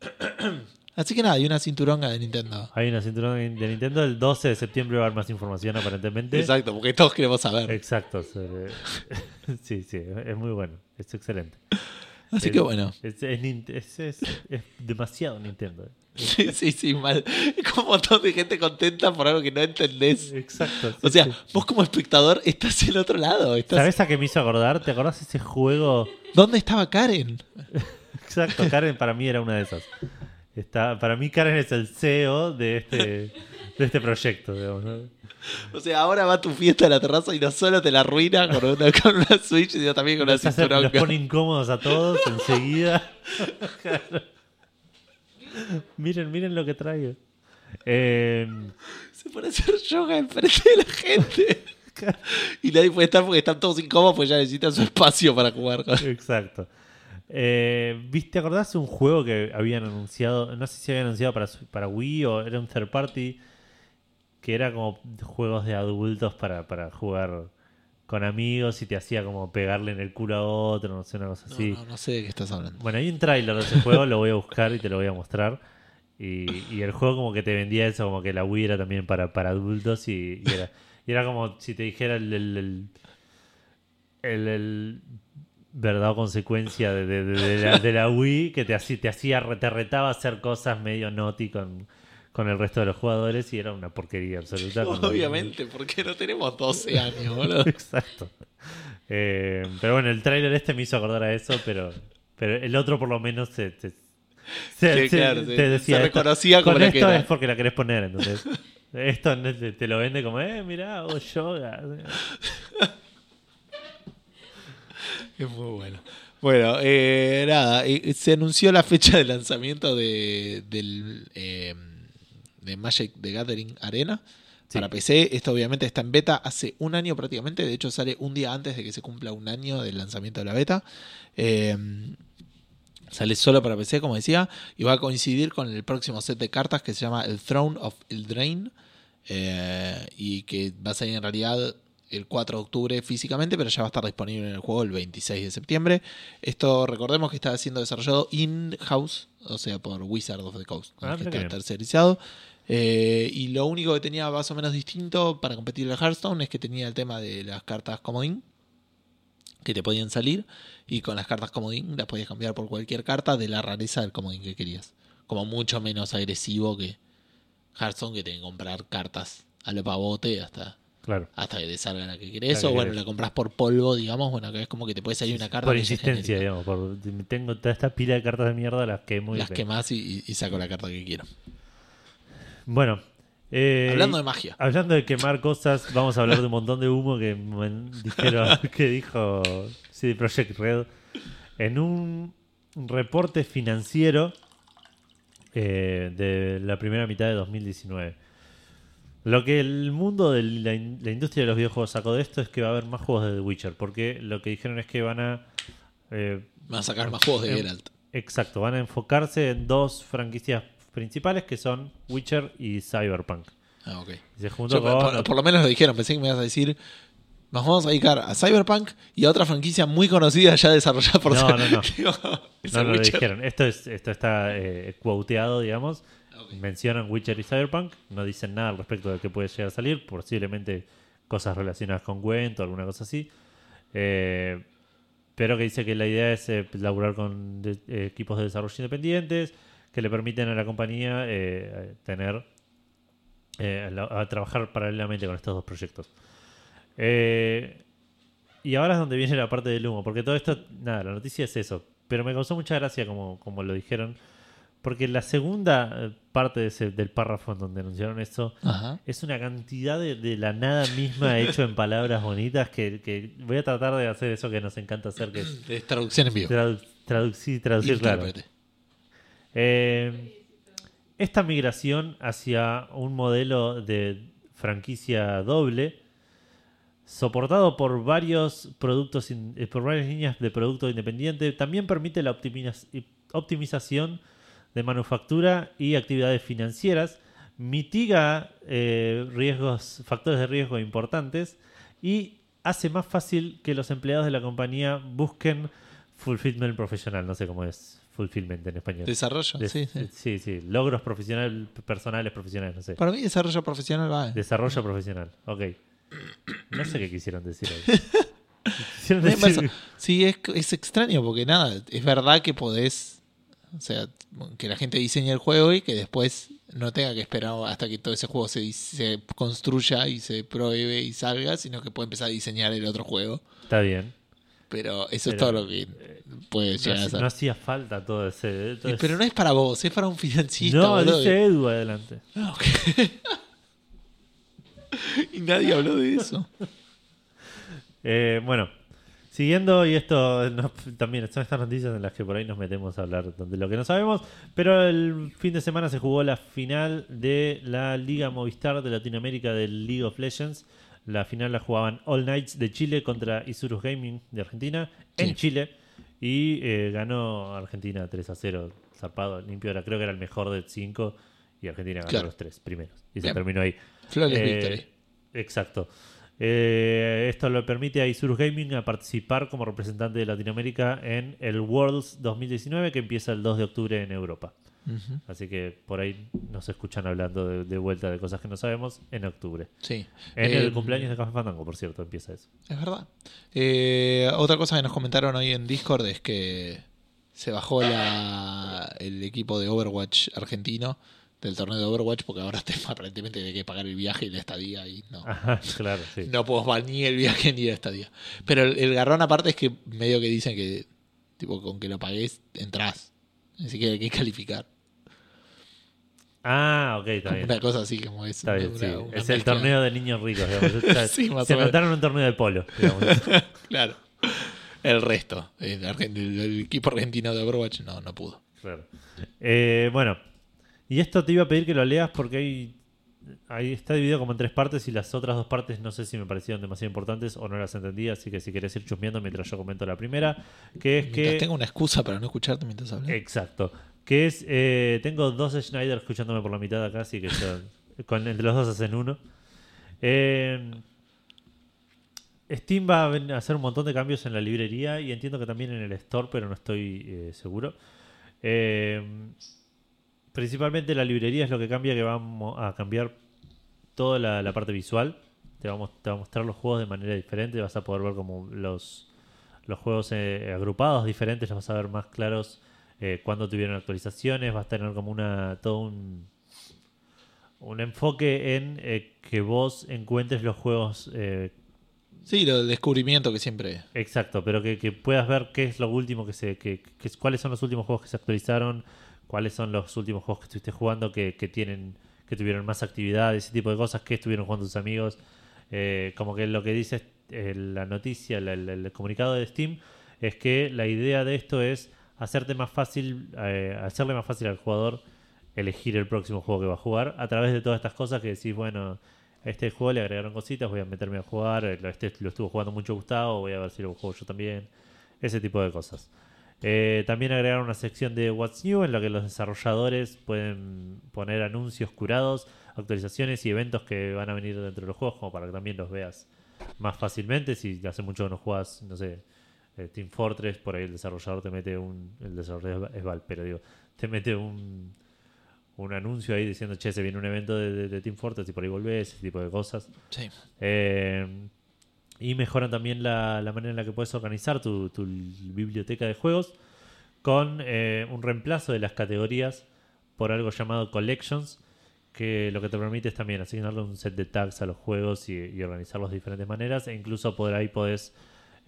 sí. Así que nada, hay una cinturonga de Nintendo. Hay una cinturón de Nintendo. El 12 de septiembre va a haber más información aparentemente. Exacto, porque todos queremos saber. Exacto. sobre- Sí, sí, es muy bueno. Es excelente. Así Es- que bueno. Es, es es- demasiado Nintendo. eh. Sí, sí, sí, mal. Es como un montón de gente contenta por algo que no entendés. Exacto. sí, O sea, sí. vos como espectador estás en otro lado. Estás... ¿Sabes a qué me hizo acordar? ¿Te acordás ese juego? ¿Dónde estaba Karen? Exacto, Karen para mí era una de esas. Está, para mí Karen es el CEO de este, de este proyecto, digamos, ¿no? O sea, ahora va a tu fiesta a la terraza y no solo te la arruina con una, con una Switch, sino también con una hace- los pone incómodos a todos enseguida. miren, miren lo que traigo. Eh, Se pone a hacer yoga enfrente de la gente. y nadie puede estar porque están todos incómodos porque ya necesitan su espacio para jugar. exacto. Eh, ¿viste, ¿Te acordás de un juego que habían anunciado? No sé si habían anunciado para, para Wii o era un third party. Que era como juegos de adultos para, para jugar con amigos y te hacía como pegarle en el culo a otro, no sé, una cosa así. No, no, no sé de qué estás hablando. Bueno, hay un tráiler de ese juego, lo voy a buscar y te lo voy a mostrar. Y, y el juego como que te vendía eso, como que la Wii era también para, para adultos y, y era, y era como si te dijera el, el, el, el- el verdad o consecuencia de, de- de- de la, de la Wii que te, hacía- te hacía, te retaba a hacer cosas medio naughty con, con el resto de los jugadores y era una porquería absoluta. Obviamente, porque no tenemos 12 años, boludo. Exacto. Eh, pero bueno, el tráiler este me hizo acordar a eso, pero, pero el otro por lo menos se, se- se- Sí, se- claro, decía esto- reconocía como con la que esto era. es porque la querés poner, entonces. Esto te, lo vende como, eh, mirá, hago yoga. Es muy bueno. Bueno, eh, nada, eh, se anunció la fecha de lanzamiento de, del, eh, de Magic the Gathering Arena Sí. para PC. Esto obviamente está en beta hace un año prácticamente. De hecho, sale un día antes de que se cumpla un año del lanzamiento de la beta. Eh, sale solo para PC, como decía, y va a coincidir con el próximo set de cartas que se llama el Throne of Eldraine. eh, y que va a salir en realidad el 4 de octubre físicamente, pero ya va a estar disponible en el juego el 26 de septiembre. Esto recordemos que está siendo desarrollado in-house, o sea, por Wizard of the Coast. Ah, que está bien. tercerizado. Eh, y lo único que tenía más o menos distinto para competir en el Hearthstone es que tenía el tema de las cartas comodín que te podían salir y con las cartas comodín las podías cambiar por cualquier carta de la rareza del comodín que querías. Como mucho menos agresivo que Hearthstone que tenés que comprar cartas a lo pavote hasta, Claro. hasta que te salga la que querés. La que o bueno, querés. la compras por polvo, digamos, bueno, que es como que te puede salir una carta Por insistencia, digamos. Por, tengo toda esta pila de cartas de mierda, las que muy Las quemás y, saco la carta que quiero. Bueno. eh, Hablando de magia. Hablando de quemar cosas, vamos a hablar de un montón de humo que, dijeron, que dijo CD Projekt Red en un reporte financiero eh, de la primera mitad de 2019. Lo que el mundo de la, in- la industria de los videojuegos sacó de esto es que va a haber más juegos de The Witcher, porque lo que dijeron es que van a... eh, Van a sacar más juegos de Em, Geralt. Exacto, van a enfocarse en dos franquicias principales que son Witcher y Cyberpunk. Ah, ok. Y se juntó Yo, con... por, por lo menos lo dijeron, pensé que me ibas a decir. Nos vamos a dedicar a Cyberpunk y a otra franquicia muy conocida ya desarrollada por No, no, no. Digo, No, no lo dijeron. Esto, es, esto está eh, quoteado, digamos. Ok. Mencionan Witcher y Cyberpunk. No dicen nada al respecto de qué puede llegar a salir. Posiblemente cosas relacionadas con Gwent o alguna cosa así. Eh, pero que dice que la idea es eh, laburar con eh, equipos de desarrollo independientes que le permiten a la compañía tener a trabajar paralelamente con estos dos proyectos. Y ahora es donde viene la parte del humo, porque todo esto, nada, la noticia es eso. Pero me causó mucha gracia como, como lo dijeron, porque la segunda eh, parte de ese- del párrafo en donde anunciaron esto Ajá. es una cantidad de, de la nada misma hecho en palabras bonitas que, que voy a tratar de hacer eso que nos encanta hacer, que es Es traducción en vivo. tradu- traducir, traducir claro. Eh, esta migración hacia un modelo de franquicia doble, soportado por varios productos, eh, por varias líneas de producto independiente, también permite la optimiz- optimización de manufactura y actividades financieras, mitiga eh, riesgos, factores de riesgo importantes y hace más fácil que los empleados de la compañía busquen fulfillment profesional, no sé cómo es fulfillment en español. Desarrollo, Des- sí, sí. sí, sí, logros profesionales, personales, profesionales, no sé. Para mí desarrollo profesional va. Desarrollo profesional, ok. No sé qué quisieron decir ahí. Quisieron decir- Sí, es, es extraño porque nada, es verdad que podés, o sea, que la gente diseñe el juego y que después no tenga que esperar hasta que todo ese juego se, se construya y se pruebe y salga, sino que puede empezar a diseñar el otro juego. Está bien. Pero eso es todo lo que puede No, llegar a ser. no hacía falta todo ese. todo Y- ese- pero no es para vos, es para un financista. No, boludo. dice Edu adelante. Ah, ok. y nadie habló de eso. Eh, bueno, siguiendo, y esto no- también son estas noticias en las que por ahí nos metemos a hablar de lo que no sabemos, pero el fin de semana se jugó la final de la Liga Movistar de Latinoamérica del League of Legends. La final la jugaban All Knights de Chile contra Isurus Gaming de Argentina en Sí. Chile y eh, ganó Argentina 3 a 0, zarpado, limpio, era, creo que era el mejor de 5 y Argentina ganó Claro. los tres primeros y se Bien. terminó ahí. Flores Eh, Victory. Exacto. Eh, esto le permite a Isurus Gaming a participar como representante de Latinoamérica en el Worlds 2019 que empieza el 2 de octubre en Europa. Así que por ahí nos escuchan hablando de, de vuelta de cosas que no sabemos en octubre. Sí. En Eh, el cumpleaños de Café Fandango, por cierto, empieza eso. Es verdad. Eh, otra cosa que nos comentaron hoy en Discord es que se bajó la, el equipo de Overwatch argentino del torneo de Overwatch porque ahora te- aparentemente hay que pagar el viaje y la estadía y no. Ajá, claro, sí. No puedo pagar ni el viaje ni la estadía. Pero el, el garrón aparte es que medio que dicen que tipo con que lo pagues entras. Así que hay que calificar. Ah, ok, está bien. una cosa así como es. Está bien, una- sí. una Es el torneo de niños ricos, digamos. Está- Sí, más Se anotaron un torneo de polo, digamos. Claro. El resto. El, el- el equipo argentino de Overwatch no, no pudo. Claro. Eh, bueno, y esto te iba a pedir que lo leas porque hay, ahí está dividido como en tres partes y las otras dos partes no sé si me parecieron demasiado importantes o no las entendí, así que si querés ir chusmeando mientras yo comento la primera, que es Mientras que... tengo una excusa para no escucharte mientras hablas. Exacto. Que es, eh, tengo dos Schneider escuchándome por la mitad acá, así que con, entre los dos hacen uno. Eh, Steam va a hacer un montón de cambios en la librería y entiendo que también en el store, pero no estoy eh, seguro. Eh, principalmente la librería es lo que cambia, que vamos a cambiar toda la, la parte visual. Te vamos, te va a mostrar los juegos de manera diferente, vas a poder ver como los, los juegos eh, agrupados diferentes, los vas a ver más claros eh, cuando tuvieron actualizaciones, vas a tener como una todo un, un enfoque en eh, que vos encuentres los juegos eh, Sí, lo del descubrimiento que siempre. Exacto, pero que, que puedas ver qué es lo último que se. Que, que- cuáles son los últimos juegos que se actualizaron, cuáles son los últimos juegos que estuviste jugando que, tienen. que tuvieron más actividad, ese tipo de cosas, que estuvieron jugando tus amigos. Eh, como que lo que dice eh, la noticia, el, comunicado de Steam, es que la idea de esto es hacerte más fácil, eh, hacerle más fácil al jugador elegir el próximo juego que va a jugar a través de todas estas cosas que decís, bueno, este juego le agregaron cositas, voy a meterme a jugar, este lo estuvo jugando mucho Gustavo, voy a ver si lo juego yo también, ese tipo de cosas. Eh, también agregaron una sección de What's New en la que los desarrolladores pueden poner anuncios curados, actualizaciones y eventos que van a venir dentro de los juegos, como para que también los veas más fácilmente. Si hace mucho que no juegas, no sé, eh, Team Fortress, por ahí el desarrollador te mete un. El desarrollador es Val, pero digo, te mete un, un anuncio ahí diciendo, che, se viene un evento de, de- de Team Fortress y por ahí volvés, ese tipo de cosas. Sí. Eh, y mejoran también la, la manera en la que puedes organizar tu, tu biblioteca de juegos con eh, un reemplazo de las categorías por algo llamado Collections, que lo que te permite es también asignarle un set de tags a los juegos y, organizarlos de diferentes maneras, e incluso por ahí podés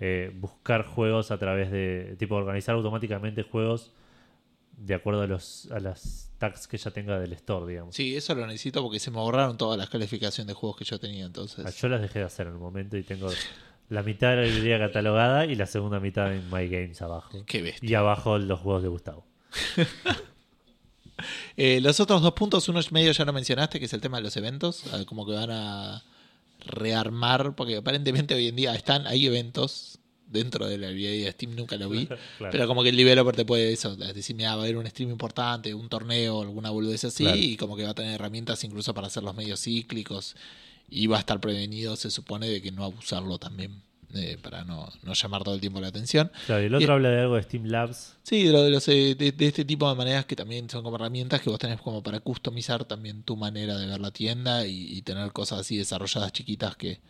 eh, buscar juegos a través de, tipo, organizar automáticamente juegos de acuerdo a, los, a las tags que ya tenga del store, digamos. Sí, eso lo necesito porque se me borraron todas las calificaciones de juegos que yo tenía. Entonces, Ah, Yo las dejé de hacer en el momento y tengo la mitad de la librería catalogada y la segunda mitad en My Games abajo. qué bestia. Y abajo los juegos de Gustavo. Eh, los otros dos puntos, uno medio ya lo mencionaste, que es el tema de los eventos. Como que van a rearmar, porque aparentemente hoy en día están, hay eventos dentro de la librería de Steam, nunca lo vi. Claro. Pero como que el developer te puede eso, decir, mira, va a haber un stream importante, un torneo, alguna boludez así, Claro. y como que va a tener herramientas incluso para hacer los medios cíclicos, y va a estar prevenido, se supone, de que no abusarlo también, eh, para no, no llamar todo el tiempo la atención. Claro, y el otro Y- habla de algo de Steam Labs. Sí, de, lo de, los, eh, de, de este tipo de maneras que también son como herramientas que vos tenés como para customizar también tu manera de ver la tienda y, y tener cosas así desarrolladas chiquitas que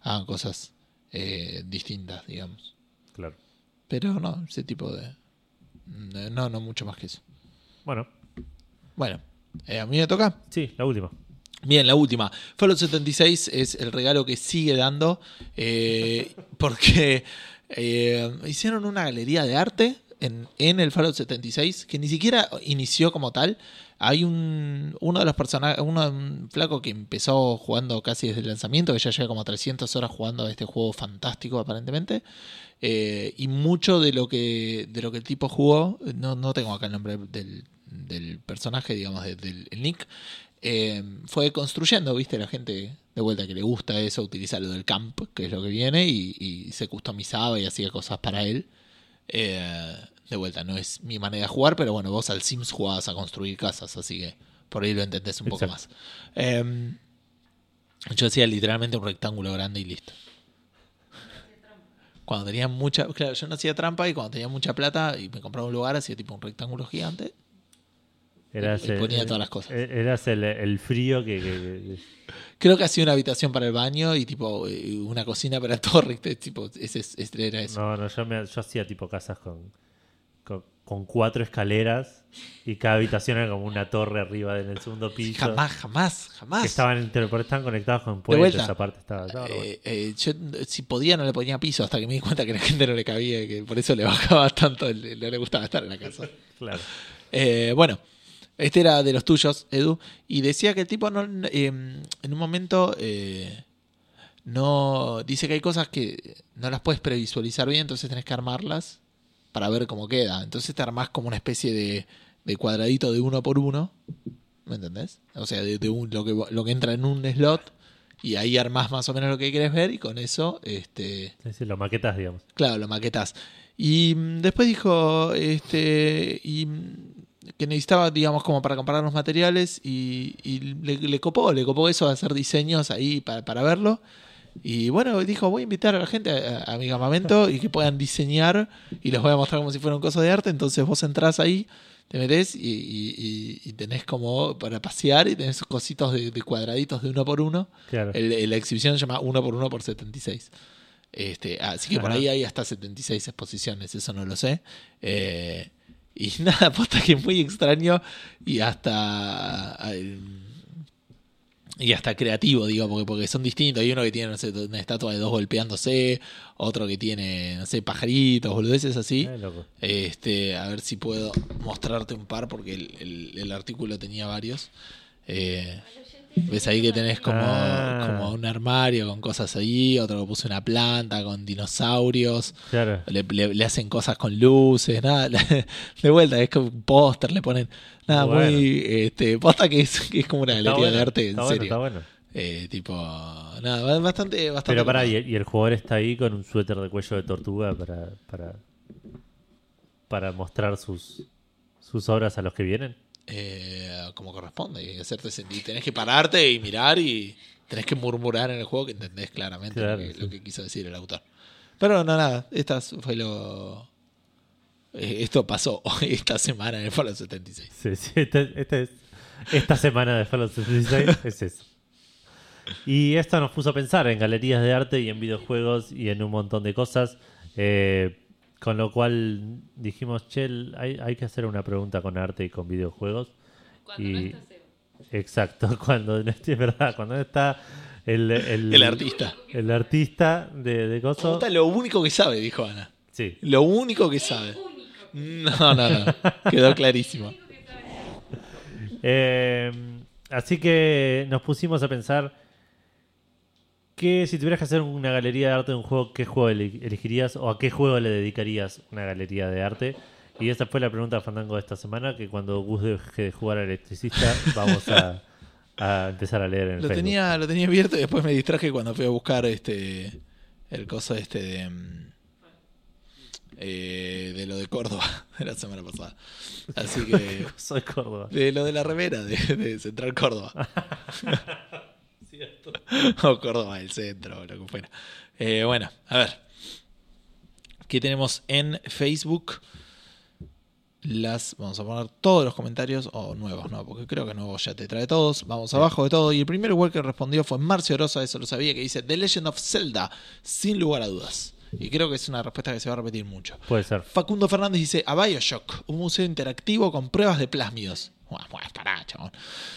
hagan cosas eh, distintas, digamos. Claro. Pero no, ese tipo de... No, no mucho más que eso. Bueno, Bueno, eh, a mí me toca. sí, la última. Bien, la última. Fallout 76 es el regalo que sigue dando eh, porque hicieron una galería de arte en, en el Fallout 76 que ni siquiera inició como tal. Hay un uno de los personajes, uno un flaco que empezó jugando casi desde el lanzamiento, que ya lleva como 300 horas jugando a este juego fantástico aparentemente. Eh, y mucho de lo que de lo que el tipo jugó, no, no tengo acá el nombre del, del personaje, digamos, de- del el nick, eh, fue construyendo, viste, la gente de vuelta que le gusta eso, utiliza lo del camp, que es lo que viene, y, y se customizaba y hacía cosas para él. Eh, de vuelta, no es mi manera de jugar, pero bueno, vos al Sims jugabas a construir casas, así que por ahí lo entendés un poco más. Eh, yo hacía literalmente un rectángulo grande y listo. Cuando tenía mucha, claro, yo no hacía trampa y cuando tenía mucha plata y me compraba un lugar, hacía tipo un rectángulo gigante. Eras, Y ponía todas las cosas. eh, Eras el, el frío que, que- que- Creo que hacía una habitación para el baño y tipo eh, una cocina para todo recto, tipo, ese, ese era eso. No, no, yo, me, yo hacía tipo casas con, con, cuatro escaleras y cada habitación era como una torre arriba en el segundo piso. jamás, jamás, jamás. Que estaban, estaban conectados con puentes, esa parte estaba... estaba. Eh, eh, yo si podía no le ponía piso hasta que me di cuenta que la gente no le cabía y que por eso le bajaba tanto, le- no le gustaba estar en la casa. Claro. Eh, bueno, este era de los tuyos, Edu, y decía que el tipo no, eh, en un momento eh, no dice que hay cosas que no las puedes previsualizar bien, entonces tenés que armarlas para ver cómo queda. Entonces te armás como una especie de, de cuadradito de uno por uno, ¿me entendés? O sea, de, de un- lo, que, lo que entra en un slot y ahí armás más o menos lo que querés ver y con eso este, Sí, sí, lo maquetas, digamos. Claro, lo maquetas. Y mm, después dijo este y mm, que necesitaba, digamos, como para comparar los materiales y, y le, le copó, le copó eso de hacer diseños ahí para, para verlo. Y bueno, dijo, voy a invitar a la gente a, a mi campamento y que puedan diseñar y les voy a mostrar como si fuera un coso de arte. Entonces vos entrás ahí, te metés y, y- y- y tenés como para pasear y tenés cositos de, de cuadraditos de uno por uno. Claro. El- la exhibición se llama 1 por 1 por 76. Este, así que por ahí hay hasta 76 exposiciones, eso no lo sé. Eh, y nada, posta que es muy extraño y hasta. eh, Y hasta creativo, digo, porque, porque son distintos. Hay uno que tiene, no sé, una estatua de dos golpeándose, otro que tiene, no sé, pajaritos, boludeces así. Eh, loco. Este, a ver si puedo mostrarte un par porque el, el- el artículo tenía varios. Eh, Ves ahí que tenés como, Ah. como un armario con cosas ahí, otro que puso una planta con dinosaurios, Claro. le, le- le hacen cosas con luces, nada, de vuelta, es como un póster, le ponen, nada, Bueno. muy, este, posta que es, que es como una galería bueno, de arte, en está bueno, serio. está bueno. Eh, tipo, nada, bastante, bastante. Pero pará, copado. y, y el jugador está ahí con un suéter de cuello de tortuga para... para... para mostrar sus, sus obras a los que vienen? Eh, como corresponde, y hacerte sentir. Tenés que pararte y mirar y tenés que murmurar en el juego que entendés claramente Claro, lo, que, sí. lo que quiso decir el autor. Pero no, nada, esta fue lo. eh, Esto pasó esta semana en el Fallout 76. Sí, sí, este- este es- esta semana de Fallout 76 es eso. Y esto nos puso a pensar en galerías de arte y en videojuegos y en un montón de cosas. eh, con lo cual dijimos, che, hay, hay que hacer una pregunta con arte y con videojuegos. Cuando Y- no está Seba. Exacto, cuando no es verdad, cuando no está el, el, El artista. el artista de, de coso. Puta, lo único que sabe, dijo Ana. Sí, Lo único que sabe. Único. No, no, no. Quedó clarísimo. Que. Eh, así que nos pusimos a pensar que si tuvieras que hacer una galería de arte de un juego, ¿qué juego ele- elegirías o a qué juego le dedicarías una galería de arte? Y esa fue la pregunta de Fandango de esta semana, que cuando Gus deje de jugar al electricista vamos a, a empezar a leer en el Lo Facebook. tenía, lo tenía abierto y después me distraje cuando fui a buscar este el coso este de mm, eh, de lo de Córdoba de la semana pasada. Así que Soy Córdoba. de lo de la remera de, de Central Córdoba. o Córdoba del centro, o lo que fuera. Eh, bueno, a ver. ¿Qué tenemos en Facebook? Las, vamos a poner todos los comentarios, o nuevos, no, porque creo que nuevos ya te trae todos. Vamos abajo de todo. Y el primer igual que respondió fue Marcio Rosa, eso lo sabía, que dice The Legend of Zelda, sin lugar a dudas. Y creo que es una respuesta que se va a repetir mucho. Puede ser. Facundo Fernández dice a Bioshock, un museo interactivo con pruebas de plásmidos. Chabón.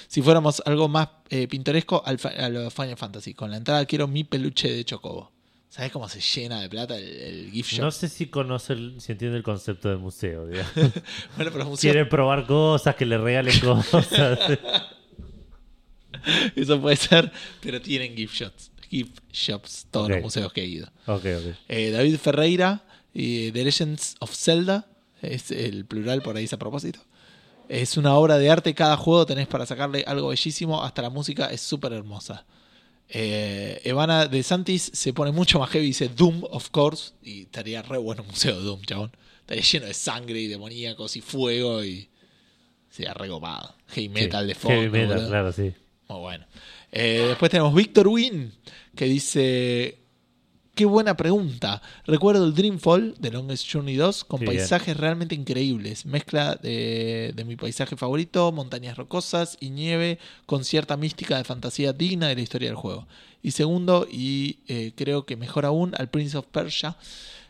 Si fuéramos algo más eh, pintoresco, al, a lo de Final Fantasy. Con la entrada quiero mi peluche de Chocobo. ¿Sabes cómo se llena de plata el, el gift shop? No sé si conoce, el- si entiende el concepto de museo. Bueno, pero los museos, Quiere probar cosas, que le regalen cosas. eso puede ser, pero tienen gift shops. Gift shops, todos los museos que he ido. Eh, David Ferreira, The Legends of Zelda, es el plural por ahí es a propósito. Es una obra de arte, cada juego tenés para sacarle algo bellísimo, hasta la música es súper hermosa. Eh, Evana de Santis se pone mucho más heavy, dice Doom, of course, y estaría re bueno un museo de Doom, chabón. Estaría lleno de sangre y demoníacos y fuego y sería recopado. Heavy metal Sí, de fondo. Heavy metal, claro, sí. Muy bueno. Eh, después tenemos Víctor Win, que dice... Qué buena pregunta. Recuerdo el Dreamfall de Longest Journey 2 con bien. paisajes realmente increíbles. Mezcla de, de mi paisaje favorito, montañas rocosas y nieve con cierta mística de fantasía digna de la historia del juego. Y segundo, y eh, creo que mejor aún, al Prince of Persia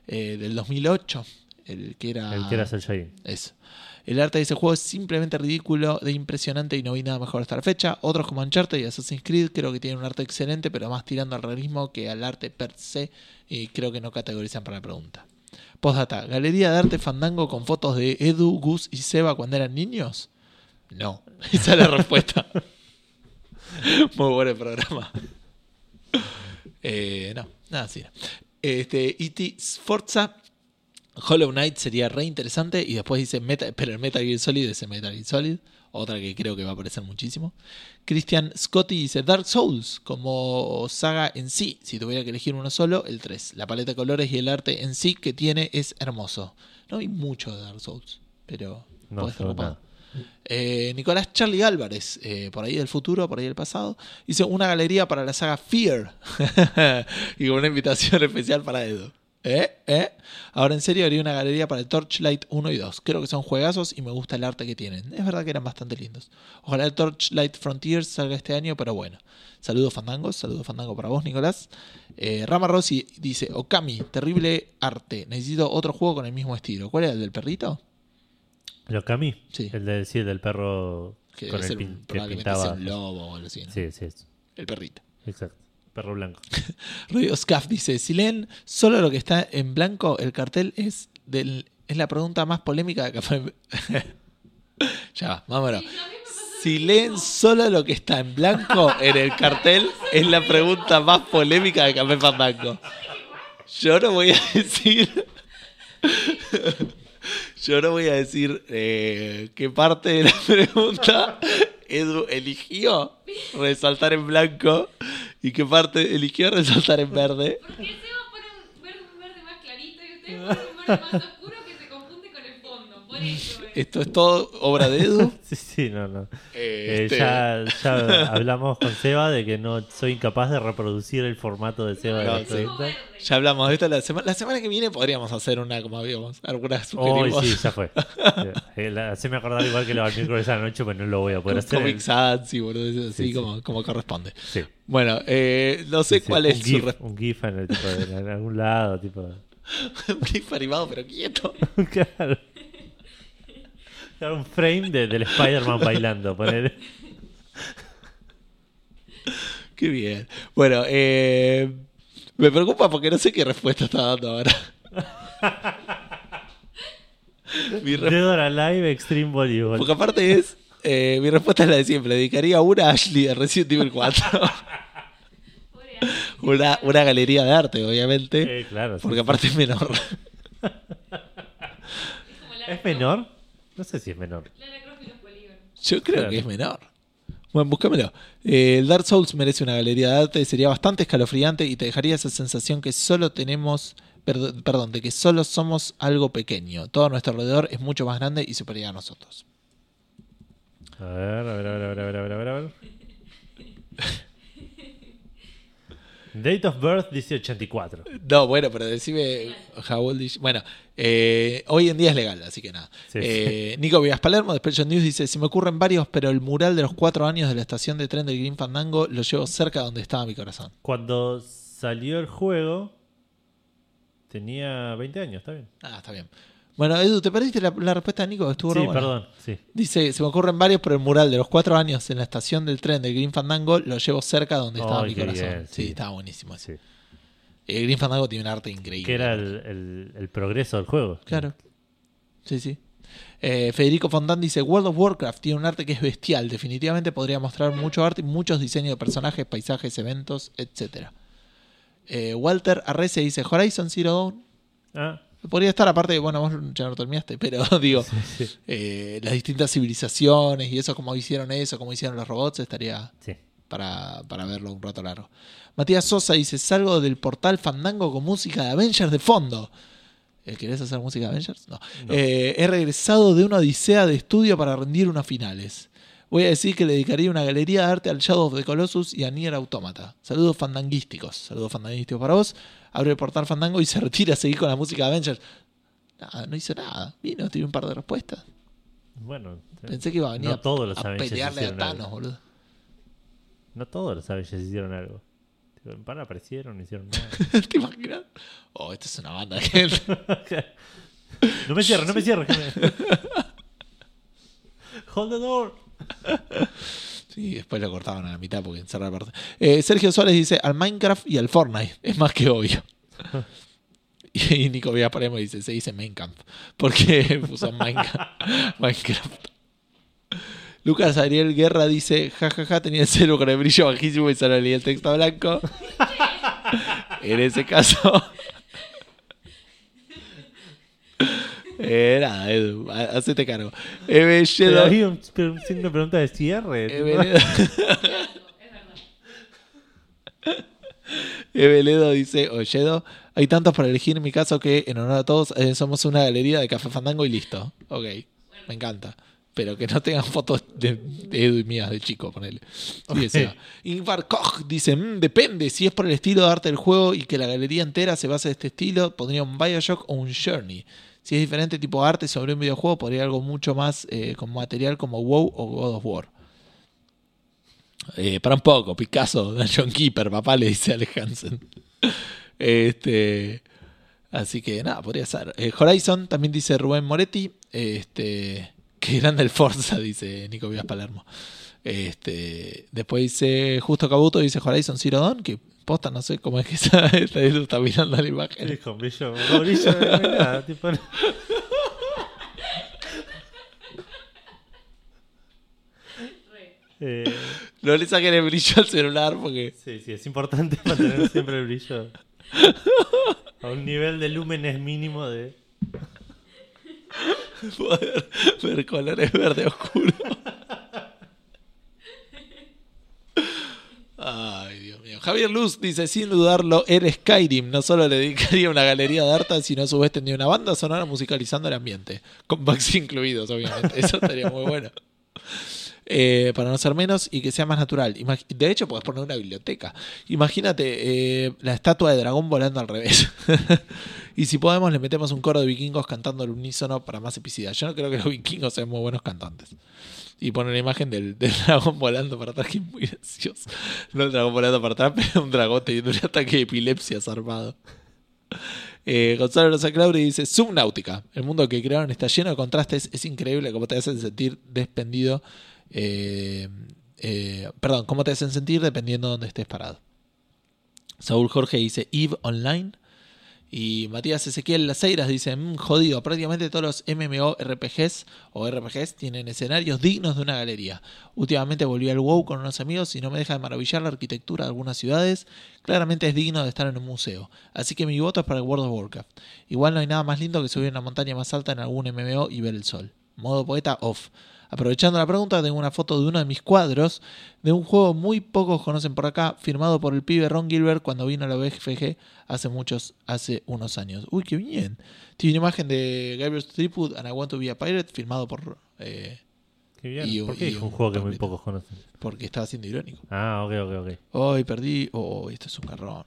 eh, del 2008. El que era... El que era. Eso. El arte de ese juego es simplemente ridículo, de impresionante y no vi nada mejor hasta la fecha. Otros como Uncharted y Assassin's Creed creo que tienen un arte excelente, pero más tirando al realismo que al arte per se, y creo que no categorizan para la pregunta. Postdata, ¿galería de arte fandango con fotos de Edu, Gus y Seba cuando eran niños? No, esa es la respuesta. Muy bueno el programa. Eh, no, nada no. Este, E.T. Sforza Hollow Knight sería re interesante. Y después dice, Meta- pero el Metal Gear Solid es el Metal Gear Solid. Otra que creo que va a aparecer muchísimo. Christian Scotty dice Dark Souls como saga en sí. Si tuviera que elegir uno solo, el 3. La paleta de colores y el arte en sí que tiene es hermoso. No hay mucho de Dark Souls, pero No, puede estar. Eh, Nicolás Charlie Álvarez, eh, por ahí del futuro, por ahí del pasado, hizo una galería para la saga Fear y con una invitación especial para Edu. ¿Eh? ¿Eh? Ahora en serio haría una galería para el Torchlight 1 y 2. Creo que son juegazos y me gusta el arte que tienen. Es verdad que eran bastante lindos. Ojalá el Torchlight Frontiers salga este año, pero bueno. Saludos Fandangos, saludos Fandango para vos, Nicolás. Eh, Rama Rossi dice, Okami, terrible arte. Necesito otro juego con el mismo estilo. ¿Cuál era el del perrito? Lo Cami, Sí. el de, sí, el del perro Que con el pin- que pintaba. lobo o algo así. ¿no? Sí, sí, es- El perrito. exacto. Perro blanco. Radio Scaff dice, si leen solo lo que está en blanco, el cartel es del, es la pregunta más polémica de Café. ya, va, vámonos. Si leen solo lo que está en blanco en el cartel, es la pregunta más polémica de Café Fandango. Yo no voy a decir. Yo no voy a decir eh, qué parte de la pregunta Edu eligió resaltar en blanco y qué parte eligió resaltar en verde. Porque Seba pone un verde, un verde más clarito y ustedes ponen un verde más oscuro que se confunde con el fondo. Por eso. Esto es todo obra de Edu. Sí, sí, no, no. Eh, Este, ya, ya hablamos con Seba de que no soy incapaz de reproducir el formato de Seba No, de sí. 30. Verde. Ya hablamos de esto la semana. La semana que viene podríamos hacer una, como habíamos, algunas Hoy sugerimos. sí, ya fue. Eh, la- Haceme acordar igual que lo del miércoles a la noche, pues no lo voy a poder hacer. Comic Sans y boludeces así Sí, sí. Como, como corresponde. Sí. Bueno, eh, no sé Sí, cuál un es su GIF, Un GIF en, el tipo de- en algún lado, tipo. un GIF animado, pero quieto. claro. Claro, un frame de- del Spider-Man bailando. Poner. Qué bien. Bueno, eh, me preocupa porque no sé qué respuesta está dando ahora. Mi Alive Extreme Volleyball. Porque aparte es. eh, mi respuesta es la de siempre. Dedicaría una a Ashley de Resident Evil 4. Pobre Ashley. una, una galería de arte, obviamente. Eh, claro. Porque sí. aparte es menor. ¿Es menor? No sé si es menor. Croft- Lara Croft y los polígonos. Yo creo Claro. que es menor. Bueno, búscamelo. Eh, el Dark Souls merece una galería de arte, sería bastante escalofriante y te dejaría esa sensación que solo tenemos, perd- perdón, de que solo somos algo pequeño. Todo a nuestro alrededor es mucho más grande y superior a nosotros. A ver, a ver, a ver, a ver, a ver, a ver, a ver, a ver. Date of birth dice 84. No, bueno, pero decime how old is- Bueno, eh, hoy en día es legal, así que nada. Sí. Eh, Nico Villas Palermo de Special News dice: Se me ocurren varios, pero el mural de los cuatro años de la estación de tren del Green Fandango lo llevo cerca de donde estaba mi corazón. Cuando salió el juego, tenía 20 años, está bien. Ah, está bien. Bueno, Edu, ¿te perdiste la, la respuesta de Nico? Estuvo re Sí, buena. perdón, sí. Dice, se me ocurren varios, pero el mural de los cuatro años en la estación del tren del Green Fandango lo llevo cerca de donde estaba Ay, mi qué corazón. bien, sí. sí. estaba buenísimo. ese. sí. El Green Fandango tiene un arte increíble. Que era el, el- el progreso del juego. Claro. Sí, sí. Eh, Federico Fontán dice, World of Warcraft tiene un arte que es bestial. Definitivamente podría mostrar mucho arte y muchos diseños de personajes, paisajes, eventos, etc. Walter Arrece dice, Horizon Zero Dawn. Ah, Podría estar aparte, bueno, vos ya no terminaste, pero digo, sí. eh, las distintas civilizaciones y eso, cómo hicieron eso, cómo hicieron los robots, estaría Sí. para, para verlo un rato largo. Matías Sosa dice, salgo del portal Fandango con música de Avengers de fondo. Eh, ¿Querés hacer música de Avengers? No. No. Eh, he regresado de una odisea de estudio para rendir unas finales. Voy a decir que le dedicaría una galería de arte al Shadow of the Colossus y a Nier Automata. Saludos fandanguísticos. Saludos fandanguísticos para vos. Abre el portal Fandango y se retira a seguir con la música de Avengers. Nada, no hizo nada. Vino, tiene un par de respuestas. Bueno, Pensé que iba a venir No a- todos los a, Avengers pelearle a Thanos, algo. boludo. no todos los Avengers hicieron algo. En pan aparecieron, no hicieron nada. ¿Te imaginas? Oh, esta es una banda de gente. no me cierres, no me cierres. Hold the door. Sí, después lo cortaban a la mitad porque encerra la parte. Eh, Sergio Suárez dice al Minecraft y al Fortnite. Es más que obvio. Y Nico Villarparemo dice, se dice Minecraft. Porque puso Minecraft. Lucas Ariel Guerra dice, jajaja, tenía el celo con el brillo bajísimo y solo leía el texto blanco. en ese caso... Eh, nada, Edu, ha- hacete cargo. Eve Pero había un, pero pregunta de cierre. tipo. Eveledo, Eveledo dice, Oyedo, hay tantos para elegir en mi caso que en honor a todos eh, somos una galería de café fandango y listo. Ok, me encanta. Pero que no tengan fotos de, de Edu y mías de chico, ponele. Sí. Ingvar Koch dice, "Mm, depende, si es por el estilo de arte del juego y que la galería entera se base en este estilo, pondría un Bioshock o un Journey. Si es diferente tipo de arte sobre un videojuego, podría algo mucho más eh, con material como WoW o God of War. Eh, para un poco, Picasso, John Keeper, papá le dice Alex Hansen. Este, así que nada, podría ser. Eh, Horizon también dice Rubén Moretti. Este, que grande el Forza, dice Nico Vías Palermo. Este, después dice Justo Cabuto, dice Horizon Zero Dawn, posta, no sé cómo es que está, está, está mirando la imagen. Sí, con brillo, con brillo, nada, tipo, no. Eh, No le saquen el brillo al celular porque sí, sí, es importante mantener siempre el brillo a un nivel de lúmenes mínimo de... poder ver colores verde oscuro. Ay, Dios Javier Luz dice, sin dudarlo, eres Skyrim. No solo le dedicaría una galería de arte, sino a su vez tendría una banda sonora musicalizando el ambiente. Con bugs incluidos, obviamente. Eso estaría muy bueno. Eh, para no ser menos y que sea más natural. De hecho, puedes poner una biblioteca. Imagínate eh, la estatua de dragón volando al revés. y si podemos, le metemos un coro de vikingos cantando al unísono para más epicidad. Yo no creo que los vikingos sean muy buenos cantantes. Y pone la imagen del, dragón volando para atrás, que es muy gracioso. No el dragón volando para atrás, pero un dragón teniendo un ataque de epilepsia zarpado. Eh, Gonzalo Rosa Clauri dice: Subnáutica. El mundo que crearon está lleno de contrastes. Es increíble cómo te hacen sentir despendido. eh, eh, perdón, cómo te hacen sentir dependiendo de dónde estés parado. Saúl Jorge dice: Eve Online. Y Matías Ezequiel Laseiras dice: "Mm, Jodido, prácticamente todos los MMORPGs o RPGs tienen escenarios dignos de una galería. Últimamente volví al WoW con unos amigos y no me deja de maravillar la arquitectura de algunas ciudades. Claramente es digno de estar en un museo. Así que mi voto es para el World of Warcraft. Igual no hay nada más lindo que subir una montaña más alta en algún MMO y ver el sol. Modo poeta off. Aprovechando la pregunta, tengo una foto de uno de mis cuadros de un juego muy pocos conocen por acá, firmado por el pibe Ron Gilbert cuando vino a la BFG hace muchos, hace unos años. Uy, qué bien. Tiene una imagen de Gabriel Stripwood and I Want to Be a Pirate, firmado por. eh, Qué bien. Y- ¿Por qué y es un un juego que muy pocos conocen? porque estaba siendo irónico. Ah, ok, ok, ok. Hoy perdí. Oh, esto es un garrón.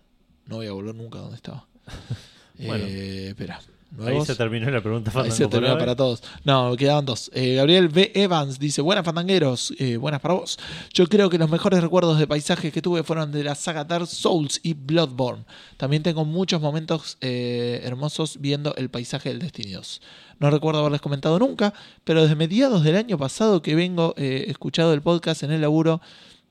No voy a volver nunca a donde estaba. Bueno. Eh, espera. Ahí se terminó la pregunta Ahí se terminó para todos. No, quedaban dos. Eh, Gabriel B. Evans dice: Buenas fandangueros, eh, buenas para vos. Yo creo que los mejores recuerdos de paisajes que tuve fueron de la saga Dark Souls y Bloodborne. También tengo muchos momentos eh, hermosos viendo el paisaje del Destiny 2. No recuerdo haberles comentado nunca, pero desde mediados del año pasado que vengo escuchado el podcast en el laburo,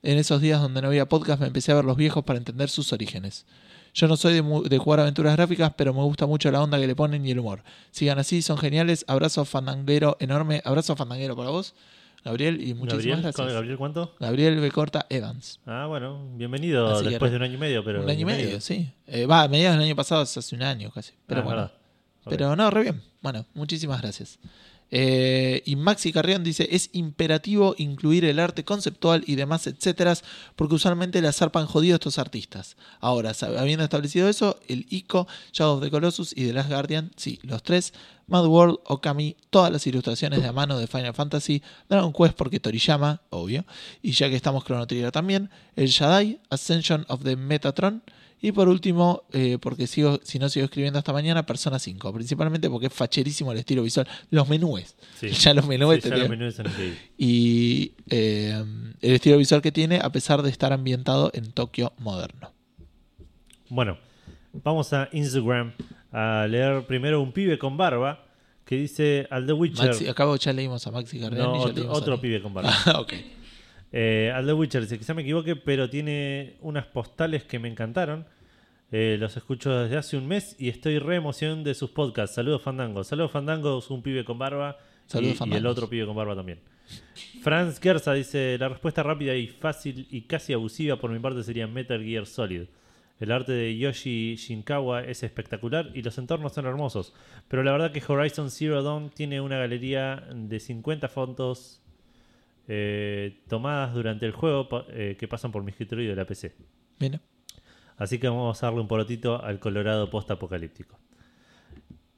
en esos días donde no había podcast, me empecé a ver los viejos para entender sus orígenes. Yo no soy de, de jugar aventuras gráficas, pero me gusta mucho la onda que le ponen y el humor. Sigan así, son geniales. Abrazo fandanguero enorme. Abrazo fandanguero para vos, Gabriel, y muchísimas Gabriel, gracias. ¿Gabriel cuánto? Gabriel B. Corta Evans. Ah, bueno, bienvenido Así después de un año y medio, pero un año y medio, sí. Eh, Va, a mediados del año pasado, hace un año casi. Pero Ah, bueno. Pero no, re bien. Bueno, muchísimas gracias. Eh, y Maxi Carrión dice, es imperativo incluir el arte conceptual y demás, etcétera, porque usualmente la zarpan jodido estos artistas. Ahora, habiendo establecido eso, el ICO, Shadow of the Colossus y The Last Guardian, sí, los tres, Mad World, Okami, todas las ilustraciones de a mano de Final Fantasy, Dragon Quest porque Toriyama, obvio, y ya que estamos Chrono Trigger también, el Jedi, Ascension of the Metatron, y por último, eh, porque sigo, si no sigo escribiendo hasta mañana, Persona 5. Principalmente porque es facherísimo el estilo visual. Los menúes. Sí. Ya los menúes Sí, te ya los son. Y eh, el estilo visual que tiene, a pesar de estar ambientado en Tokio moderno. Bueno, vamos a Instagram a leer primero un pibe con barba que dice al The Witcher. Maxi, acabo, ya leímos a Maxi Carrión no, otro, otro pibe con barba. Ah, ok. Eh, al The Witcher dice, quizá me equivoque, pero tiene unas postales que me encantaron. Eh, los escucho desde hace un mes y estoy re emoción de sus podcasts. Saludos Fandango. Saludos Fandango, es un pibe con barba. Saludos, y, y el otro pibe con barba también. Franz Gerza dice, la respuesta rápida y fácil y casi abusiva por mi parte sería Metal Gear Solid. El arte de Yoshi Shinkawa es espectacular y los entornos son hermosos. Pero la verdad que Horizon Zero Dawn tiene una galería de 50 fotos eh, tomadas durante el juego eh, que pasan por mi escritorio de la PC. Mira. Así que vamos a darle un porotito al Colorado post-apocalíptico.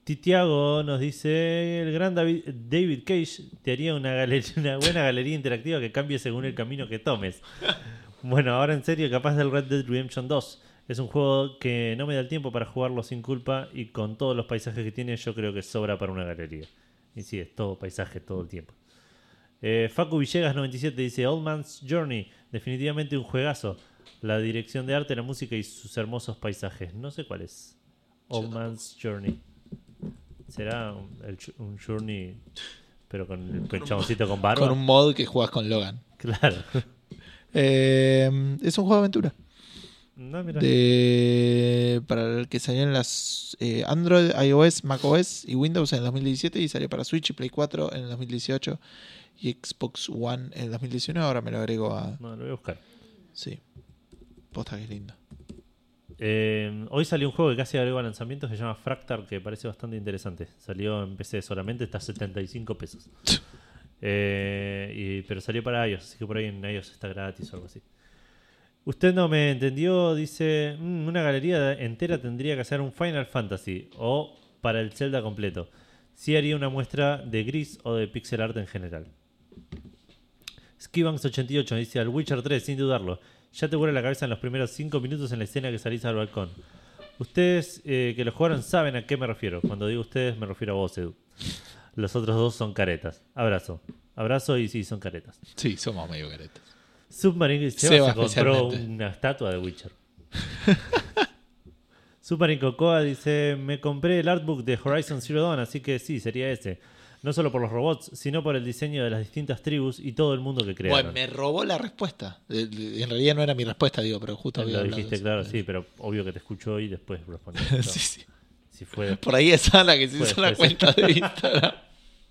Titiago nos dice: El gran David, David Cage te haría una, galería, una buena galería interactiva que cambie según el camino que tomes. Bueno, ahora en serio, capaz del Red Dead Redemption 2. Es un juego que no me da el tiempo para jugarlo sin culpa y con todos los paisajes que tiene, yo creo que sobra para una galería. Y sí, es todo paisaje todo el tiempo. Eh, Facu Villegas 97 dice Old Man's Journey, definitivamente un juegazo. La dirección de arte, la música y sus hermosos paisajes. No sé cuál es. Old Man's Journey. ¿Será un, el ch- un Journey pero con el chaboncito con barba? Con un mod que juegas con Logan. Claro. Eh, es un juego de aventura. No, mira. De para el que salió en las eh, Android, iOS, macOS y Windows en el 2017 y salió para Switch y Play 4 en el 2018 y Xbox One en el 2019. Ahora me lo agrego a. No, lo voy a buscar. Sí. Posta que es lindo. Eh, hoy salió un juego que casi agregó a lanzamientos que se llama Fractal, que parece bastante interesante. Salió en PC solamente, está a 75 pesos. Eh, y- pero salió para iOS, así que por ahí en iOS está gratis o algo así. Usted no me entendió, dice, "Mm, una galería entera tendría que hacer un Final Fantasy o para el Zelda completo. Sí haría una muestra de gris o de pixel art en general. Skibanks88 dice, al Witcher 3, sin dudarlo, ya te vuela la cabeza en los primeros 5 minutos en la escena que salís al balcón. Ustedes eh, que lo jugaron saben a qué me refiero. Cuando digo ustedes me refiero a vos, Edu. Los otros dos son caretas. Abrazo. Abrazo y sí, son caretas. Sí, somos medio caretas. Submarine Seba Seba se compró una estatua de Witcher. Submarine Cocoa dice: Me compré el artbook de Horizon Zero Dawn, así que sí, sería ese. No solo por los robots, sino por el diseño de las distintas tribus y todo el mundo que crearon. Bueno, me robó la respuesta. Eh, En realidad no era mi respuesta, digo, pero justo había Lo dijiste, claro, sí, pero obvio que te escuchó y después respondí. sí, sí. Si fue Por ahí es Ana que se hizo la cuenta de Instagram.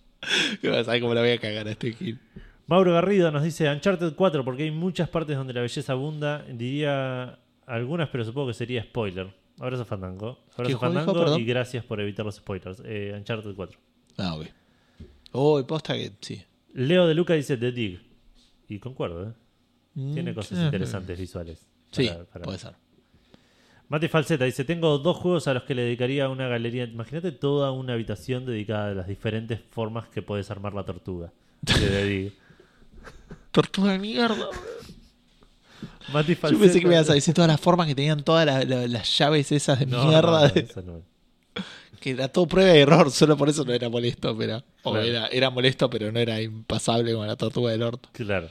¿Qué vas a ver cómo la voy a cagar a este Gil? Mauro Garrido nos dice Uncharted 4 porque hay muchas partes donde la belleza abunda. Diría algunas, pero supongo que sería spoiler. Abrazo Fandango. ¿Qué Abrazo dijo, Fandango y gracias por evitar los spoilers. Eh, Uncharted 4. Ah, ok. Oh, y posta que sí. Leo de Luca dice The Dig. Y concuerdo, ¿eh? Tiene Mm, cosas sí. interesantes visuales. Sí, para- para- puede ser. Mati Falseta dice: Tengo dos juegos a los que le dedicaría una galería. Imagínate toda una habitación dedicada a las diferentes formas que puedes armar la tortuga. De The Dig. Tortuga de mierda. Mati Yo pensé que me ibas a decir todas las formas que tenían todas la- la- las llaves esas de No, mierda. no, no, de- eso no. que era todo prueba y error, solo por eso no era molesto, pero. O era, era molesto, pero no era impasable como la tortuga del orto. Claro.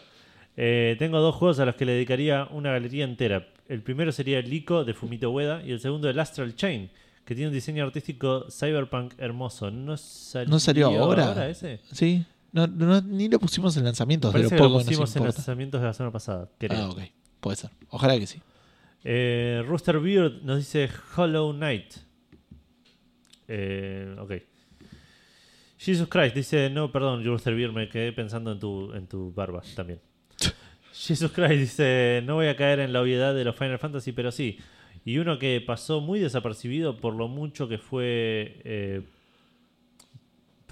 Eh, tengo dos juegos a los que le dedicaría una galería entera. El primero sería el Lico de Fumito Ueda y el segundo el Astral Chain, que tiene un diseño artístico cyberpunk hermoso. ¿No salió, ¿No salió ahora? ese? Sí, no, no- ni lo pusimos en lanzamientos, de lo que lo poco que nos pusimos en importa. lanzamientos de la semana pasada. creo. Ah, ok. Puede ser. Ojalá que sí. Eh, Rooster Beard nos dice Hollow Knight. Eh, ok. Jesus Christ dice, no, perdón, Rooster Beard, me quedé pensando en tu, en tu barba también. Jesus Christ dice, no voy a caer en la obviedad de los Final Fantasy, pero sí. Y uno que pasó muy desapercibido por lo mucho que fue... eh,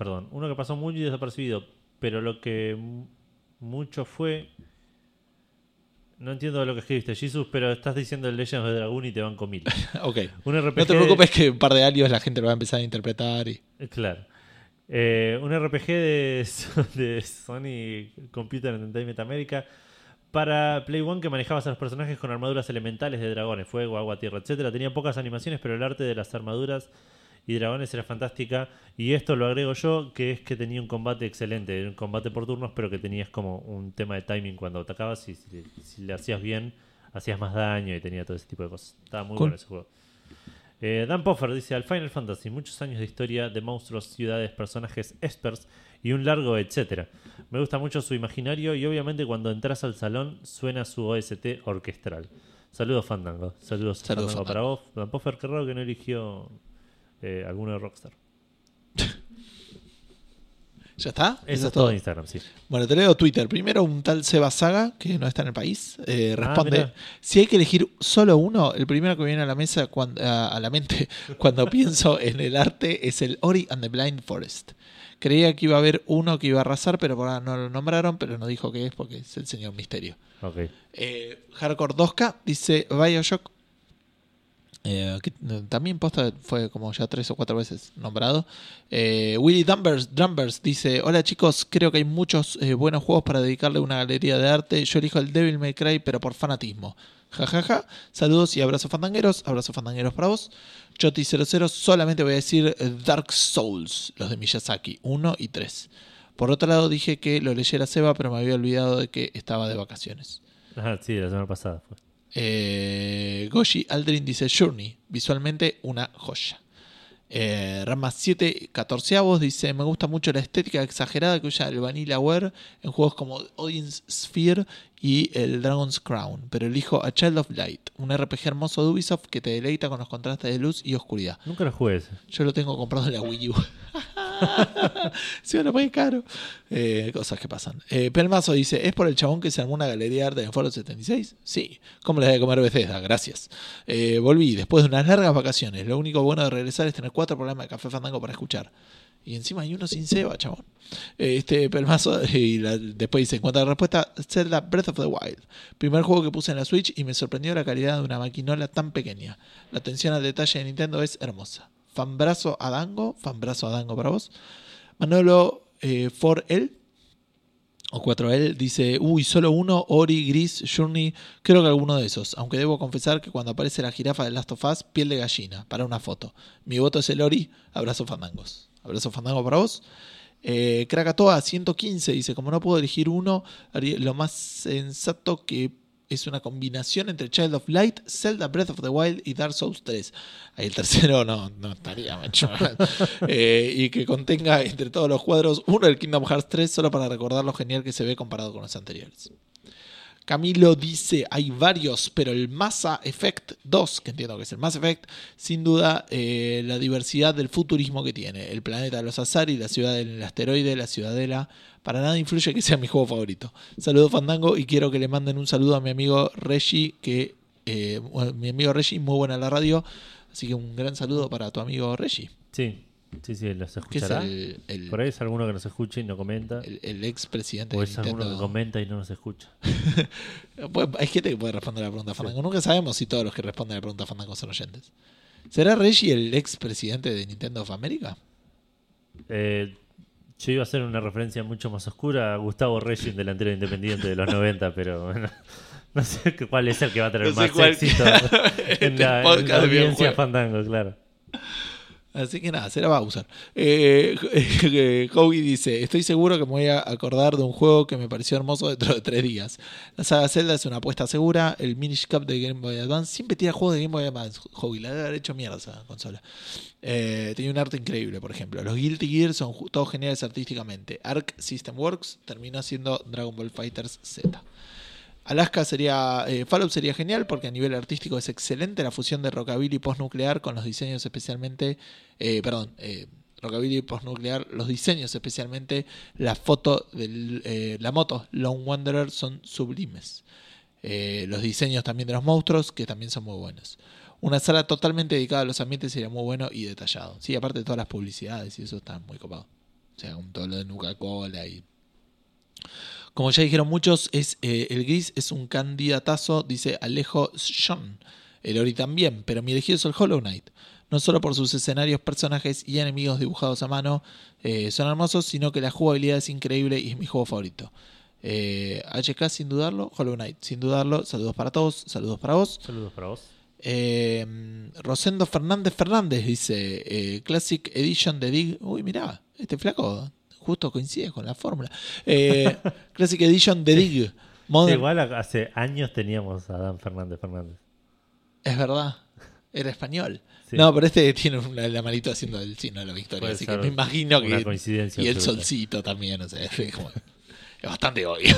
perdón, uno que pasó muy desapercibido, pero lo que mu- mucho fue... No entiendo lo que escribiste, Jesus, pero estás diciendo el Legends of the Dragon y te van con mil. Ok. Un RPG No te preocupes que un par de años la gente lo va a empezar a interpretar y. Eh, Claro. Eh, un RPG de, de Sony Computer Entertainment America para Play One que manejabas a los personajes con armaduras elementales de dragones, fuego, agua, tierra, etcétera. Tenía pocas animaciones, pero el arte de las armaduras y dragones era fantástica. Y esto lo agrego yo, que es que tenía un combate excelente, era un combate por turnos, pero que tenías como un tema de timing cuando atacabas y si, si le hacías bien, hacías más daño y tenía todo ese tipo de cosas. Estaba muy Cool. bueno ese juego. Eh, Dan Poffer dice: Al Final Fantasy, muchos años de historia de monstruos, ciudades, personajes, espers y un largo etcétera. Me gusta mucho su imaginario y obviamente cuando entras al salón suena su OST orquestral. Saludos Fandango. Saludos, Saludos, Fandango para vos. Dan Poffer, qué raro que no eligió eh, alguno de Rockstar. ¿Ya está? Eso es todo en Instagram, sí. Bueno, te leo Twitter. Primero, un tal Seba Saga, que no está en el país, eh, Ah, responde. Si hay que elegir solo uno, el primero que viene a la mesa, cuando, a, la mente, cuando pienso en el arte, es el Ori and the Blind Forest. Creía que iba a haber uno que iba a arrasar, pero por ahora no lo nombraron, pero no dijo qué es porque es el señor Misterio. Ok. Eh, Hardcore 2K dice Bioshock. Eh, eh, también posta fue como ya tres o cuatro veces nombrado. Eh, Willy Dumbers, dice: Hola chicos, creo que hay muchos eh, buenos juegos para dedicarle una galería de arte. Yo elijo el Devil May Cry, pero por fanatismo. Ja, ja, ja. Saludos y abrazos fandangueros. Abrazos fandangueros para vos. Choti00, solamente voy a decir eh, Dark Souls, los de Miyazaki, 1 y 3. Por otro lado, dije que lo leyera Seba, pero me había olvidado de que estaba de vacaciones. Ajá, sí, la semana pasada fue. Eh, Goshi Aldrin dice Journey, visualmente una joya. Eh, Rama 7, 14 dice: Me gusta mucho la estética exagerada que usa el Vanillaware en juegos como Odin's Sphere y el Dragon's Crown, pero elijo A Child of Light, un RPG hermoso de Ubisoft que te deleita con los contrastes de luz y oscuridad. Nunca lo jugué ese. Yo lo tengo comprado en la Wii U. sí, me lo pagué caro. Eh, cosas que pasan. Eh, Pelmazo dice: ¿Es por el chabón que se armó una galería de arte en Foro 76? Sí. ¿Cómo le de comer Bethesda? Gracias. Eh, volví después de unas largas vacaciones. Lo único bueno de regresar es tener cuatro programas de Café Fandango para escuchar. Y encima hay uno sin Seba, chabón. Este pelmazo, y después dice, en cuanto a la respuesta, Zelda Breath of the Wild. Primer juego que puse en la Switch y me sorprendió la calidad de una maquinola tan pequeña. La atención al detalle de Nintendo es hermosa. Fanbrazo a Dango, fanbrazo a Dango para vos. Manolo eh, 4L o 4L dice, uy, solo uno, Ori, Gris, Journey, creo que alguno de esos. Aunque debo confesar que cuando aparece la jirafa de Last of Us, piel de gallina, para una foto. Mi voto es el Ori, abrazo fandangos. Abrazo fandango para vos. Eh, Krakatoa 115 dice, como no puedo elegir uno, lo más sensato que es una combinación entre Child of Light, Zelda Breath of the Wild y Dark Souls 3. Ahí el tercero no, no estaría, macho. Eh, y que contenga entre todos los cuadros uno del Kingdom Hearts 3 solo para recordar lo genial que se ve comparado con los anteriores. Camilo dice, hay varios, pero el Massa Effect 2, que entiendo que es el Mass Effect, sin duda eh, la diversidad del futurismo que tiene. El planeta de los Azari, la ciudad del asteroide, la ciudadela, para nada influye que sea mi juego favorito. Saludos Fandango y quiero que le manden un saludo a mi amigo Reggie, que eh, mi amigo Reggie, muy buena la radio, así que un gran saludo para tu amigo Reggie, Sí, sí, sí, los es escuchará. el, el, Por ahí es alguno que nos escucha y no comenta. el- el ex presidente o de es alguno que comenta y no nos escucha. Hay gente que puede responder a la pregunta Fandango. Nunca sabemos si todos los que responden a la pregunta Fandango son oyentes. ¿Será Reggie el ex presidente de Nintendo of America? Eh, yo iba a hacer una referencia mucho más oscura a Gustavo Reyes, delantero independiente de los 90, pero bueno, no sé cuál es el que va a tener No sé más éxito en la, en la de audiencia. Fandango, claro. Así que nada, se la va a usar. Eh, eh, dice: Estoy seguro que me voy a acordar de un juego que me pareció hermoso dentro de tres días. La saga Zelda es una apuesta segura. El Minish Cup de Game Boy Advance siempre tira juegos de Game Boy Advance. Howie, la debe haber hecho mierda esa consola. Eh, tenía un arte increíble, por ejemplo. Los Guilty Gear son todos geniales artísticamente. Arc System Works terminó siendo Dragon Ball Fighters Z. Alaska sería. eh, Fallout sería genial porque a nivel artístico es excelente la fusión de rockabilly postnuclear con los diseños especialmente. eh, perdón, eh, rockabilly postnuclear, los diseños especialmente. La foto de la moto Lone Wanderer son sublimes. Eh, los diseños también de los monstruos que también son muy buenos. Una sala totalmente dedicada a los ambientes sería muy bueno y detallado. Sí, aparte de todas las publicidades y eso está muy copado. O sea, con todo lo de Nuca Cola y como ya dijeron muchos, es eh, el gris es un candidatazo, dice Alejo Sean. El Ori también, pero mi elegido es el Hollow Knight. No solo por sus escenarios, personajes y enemigos dibujados a mano eh, son hermosos, sino que la jugabilidad es increíble y es mi juego favorito. Eh, HK sin dudarlo, Hollow Knight sin dudarlo. Saludos para todos, saludos para vos. Saludos para vos. Eh, Rosendo Fernández Fernández dice eh, Classic Edition de Dig. Uy, mirá, este flaco justo coincide con la fórmula. Eh, Classic Edition de Dig. Sí, igual hace años teníamos a Dan Fernández Fernández. Es verdad, era español. Sí. No, pero este tiene una- la manito haciendo el signo de la victoria, Puede así que me imagino que. coincidencia Y el absoluta. solcito también, o sea, es, como- es bastante obvio.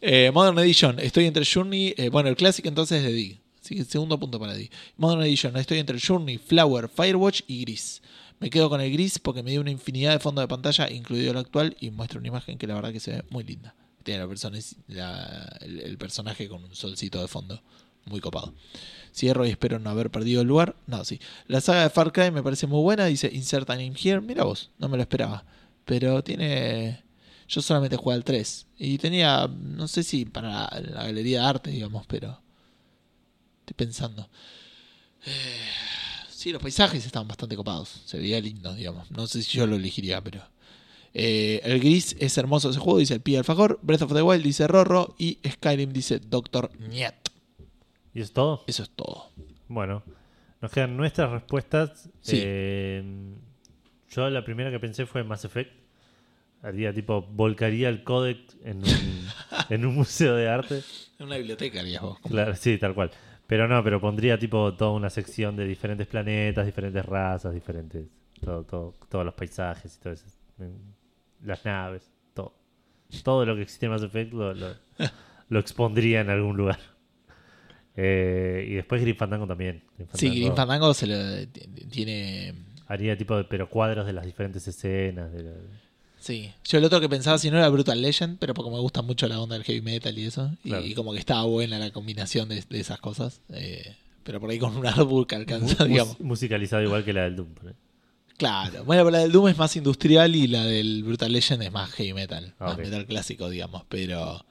Eh, Modern Edition, estoy entre Journey. eh, bueno, el Classic entonces es de Dig. Así que segundo punto para Dig. Modern Edition, estoy entre Journey, Flower, Firewatch y Gris. Me quedo con el gris porque me dio una infinidad de fondos de pantalla, incluido el actual, y muestra una imagen que la verdad que se ve muy linda. Tiene la persona- el personaje con un solcito de fondo. Muy copado. Cierro y espero no haber perdido el lugar. No, sí. La saga de Far Cry me parece muy buena. Dice Insert a name here. Mira vos, no me lo esperaba. Pero tiene. Yo solamente jugué al 3. Y tenía. No sé si para la galería de arte, digamos, pero. Estoy pensando. Eh, sí, los paisajes estaban bastante copados. Se veía lindo, digamos. No sé si yo lo elegiría, pero. Eh, el gris es hermoso ese juego, dice el Pi Alfajor. Breath of the Wild dice Rorro. Y Skyrim dice Doctor Niet. ¿Y es todo? Eso es todo. Bueno, nos quedan nuestras respuestas. Sí. Eh, yo la primera que pensé fue Mass Effect. Haría tipo, volcaría el códex en un, en un museo de arte. En una biblioteca harías vos. Claro, sí, tal cual. Pero no, pero pondría tipo toda una sección de diferentes planetas, diferentes razas, diferentes. Todo, todo, todos los paisajes y todo eso. Mm, Las naves, todo. Todo lo que existe en Mass Effect lo, lo, lo expondría en algún lugar. Eh, y después Grim Fandango también. Sí, Green Fandango se lo, t- tiene. Haría tipo de, pero cuadros de las diferentes escenas. De la- Sí. Yo el otro que pensaba, si no era Brutal Legend, pero porque me gusta mucho la onda del heavy metal y eso. y- Claro. Y, como que estaba buena la combinación de, de esas cosas. eh, pero por ahí con un artbook alcanza, mu- digamos. musicalizado igual que la del Doom. ¿eh? Claro. Bueno, pero la del Doom es más industrial y la del Brutal Legend es más heavy metal. Ah, Más metal clásico, digamos. Pero.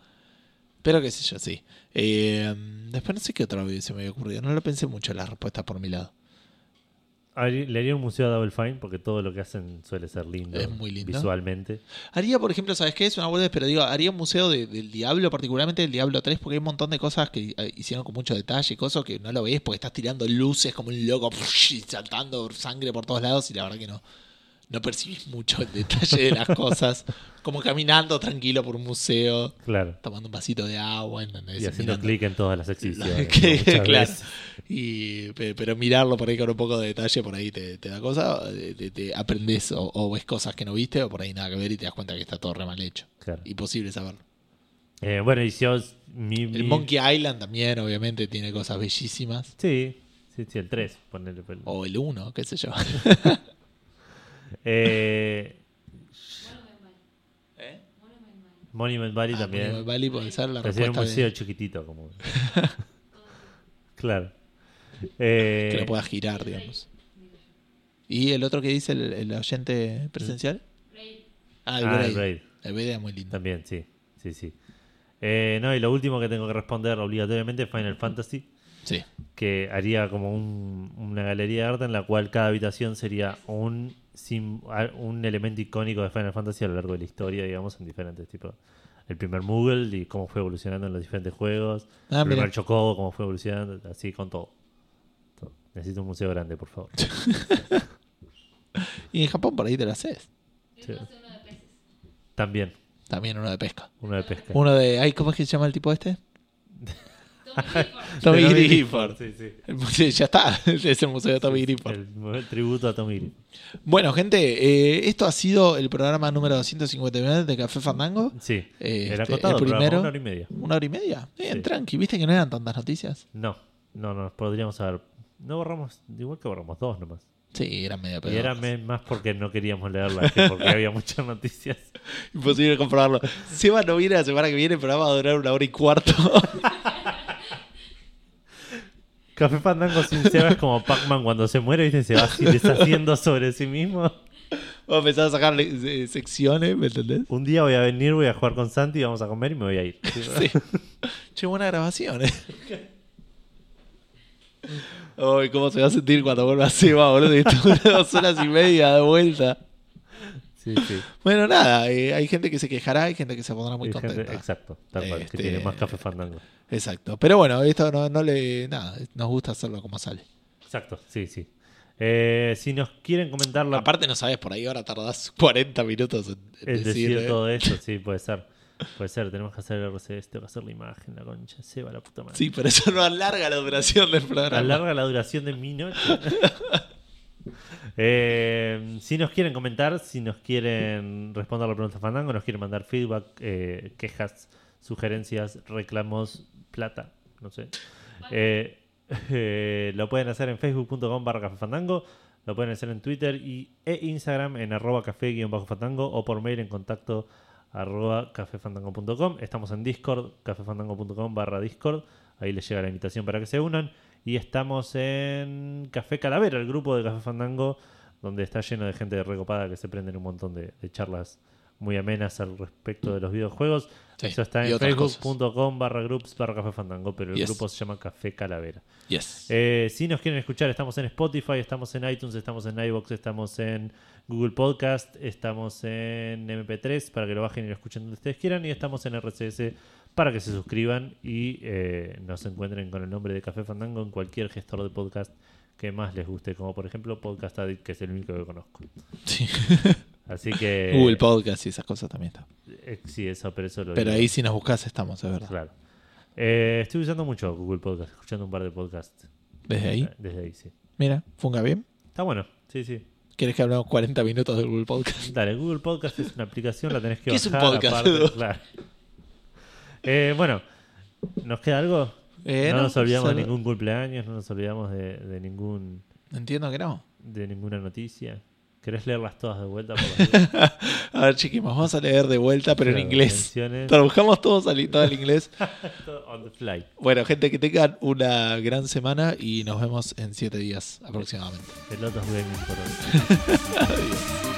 Pero qué sé yo, sí. Eh, después no sé qué otro se me había ocurrido. No lo pensé mucho la respuesta por mi lado. Le haría un museo a Double Fine porque todo lo que hacen suele ser lindo, Es muy lindo. visualmente. Haría, por ejemplo, ¿sabes qué? Es una boludez, pero digo, haría un museo de- del Diablo, particularmente del Diablo 3, porque hay un montón de cosas que eh, hicieron con mucho detalle y cosas que no lo ves porque estás tirando luces como un loco y saltando sangre por todos lados y la verdad que no, no percibís mucho el detalle de las cosas. Como caminando tranquilo por un museo, Claro. tomando un vasito de agua. Y haciendo clic en todas las exhibiciones. Que- claro. Y, pe- pero mirarlo por ahí con un poco de detalle, por ahí te, te da cosa, te, aprendes o, o ves cosas que no viste, o por ahí nada que ver y te das cuenta que está todo re mal hecho. Claro. Imposible saberlo. Eh, bueno, y si os... Mi, El mi- Monkey Island también, obviamente, tiene cosas bellísimas. Sí, sí, sí, el 3. Ponele, el- O el 1, qué sé yo. Eh, Monument Valley. Monument Ah, también. Monument Valley puede ser la sería un respuesta museo de, chiquitito, como. claro. que Eh, lo pueda girar, digamos. ¿Y el otro que dice el, el oyente presencial? Ah, el ah, Braid. el Raid. El Braid es muy lindo. También, sí. Sí, sí. Eh, no, y lo último que tengo que responder obligatoriamente es Final Fantasy, Sí. que haría como un- una galería de arte en la cual cada habitación sería un, sim- un elemento icónico de Final Fantasy a lo largo de la historia, digamos, en diferentes tipos. El primer Moogle y cómo fue evolucionando en los diferentes juegos. Ah, el primer. Chocobo, cómo fue evolucionando, así con todo. Todo. Necesito un museo grande, por favor. Y en Japón por ahí te lo haces. Sí. También, También uno de pesca. uno de pesca. Uno de. Ay, ¿Cómo es que se llama el tipo este? Tommy Gifford. Sí, sí. Ya está. Es el museo de Tommy Gifford. El, el tributo a Tommy Gifford. Bueno, gente, eh, esto ha sido el programa número 259 de Café Fandango. Sí, Eh, era este, acotado, el programa, primero- una hora y media. Una hora y media. Bien, Sí. tranqui. ¿Viste que no eran tantas noticias? No, no, no, podríamos haber. No borramos, igual que borramos dos nomás. Sí, eran medio Y pedo. era me- más porque no queríamos leerlas que porque había muchas noticias. Imposible comprobarlo. Seba no viene la semana que viene, programa va a durar una hora y cuarto. Café Fandango sin Seba es como Pac-Man cuando se muere, ¿viste? Se va así deshaciendo sobre sí mismo. Vamos a empezar a sacar eh, secciones, ¿me entendés? Un día voy a venir, voy a jugar con Santi, vamos a comer y me voy a ir. Sí. Che, buena grabación, eh. Uy, ¿cómo se va a sentir cuando vuelva Seba, boludo? Y dos horas y media de vuelta. Sí, sí. Bueno, nada, eh, hay gente que se quejará, hay gente que se pondrá muy Hay gente- contenta. exacto, tal cual, Este- que tiene más Café Fandango. Exacto. Pero bueno, esto no, no le. Nada, nos gusta hacerlo como sale. Exacto, sí, sí. Eh, si nos quieren comentar la Aparte, no sabes, por ahí ahora tardás 40 minutos en, en Es decir, decir, eh, todo esto, sí, puede ser. Puede ser, tenemos que hacer el RCS, tengo que hacer la imagen, la concha, se va la puta madre. Sí, pero eso no alarga la duración del programa. Alarga la duración de mi noche. Eh, si nos quieren comentar, si nos quieren responder la pregunta Fandango, nos quieren mandar feedback, eh, quejas, sugerencias, reclamos, plata, no sé. Eh, eh, lo pueden hacer en facebook.com barra café fandango, lo pueden hacer en Twitter y, e Instagram en arroba café guion bajo fandango o por mail en contacto arroba cafefandango.com. Estamos en Discord, cafefandango.com barra Discord. Ahí les llega la invitación para que se unan. Y estamos en Café Calavera, el grupo de Café Fandango, donde está lleno de gente recopada que se prenden un montón de, de charlas muy amenas al respecto de los videojuegos. Sí, Eso está en facebook.com barra groups barra Café Fandango, pero el Yes. grupo se llama Café Calavera. Yes. Eh, si nos quieren escuchar, estamos en Spotify, estamos en iTunes, estamos en iBox, estamos en Google Podcast, estamos en MP3 para que lo bajen y lo escuchen donde ustedes quieran, y estamos en RCS para que se suscriban y eh, nos encuentren con el nombre de Café Fandango en cualquier gestor de podcast que más les guste, como por ejemplo Podcast Addict, que es el único que conozco. Sí. Así que. Google Podcast y esas cosas también está. eh, sí, eso, pero eso lo Pero digo. ahí si nos buscas estamos, es verdad. Claro. Eh, estoy usando mucho Google Podcast, escuchando un par de podcasts. Desde ahí. Eh, Desde ahí, sí. Mira, funga bien. Está bueno, sí, sí. ¿Quieres que hablemos 40 minutos de Google Podcast? Dale, Google Podcast es una aplicación, la tenés que ¿Qué es un bajar. podcast, aparte, claro. Eh, bueno, ¿nos queda algo? Eh, no, nos olvidamos solo- de ningún cumpleaños, no nos olvidamos de, de ningún Entiendo que no. de ninguna noticia. ¿Querés leerlas todas de vuelta? Por? A ver, chiquimos, vamos a leer de vuelta, pero en inglés. Trabajamos todos al todo al inglés. On the fly. Bueno, gente, que tengan una gran semana y nos vemos en siete días aproximadamente. Pelotas gaming por hoy. Adiós.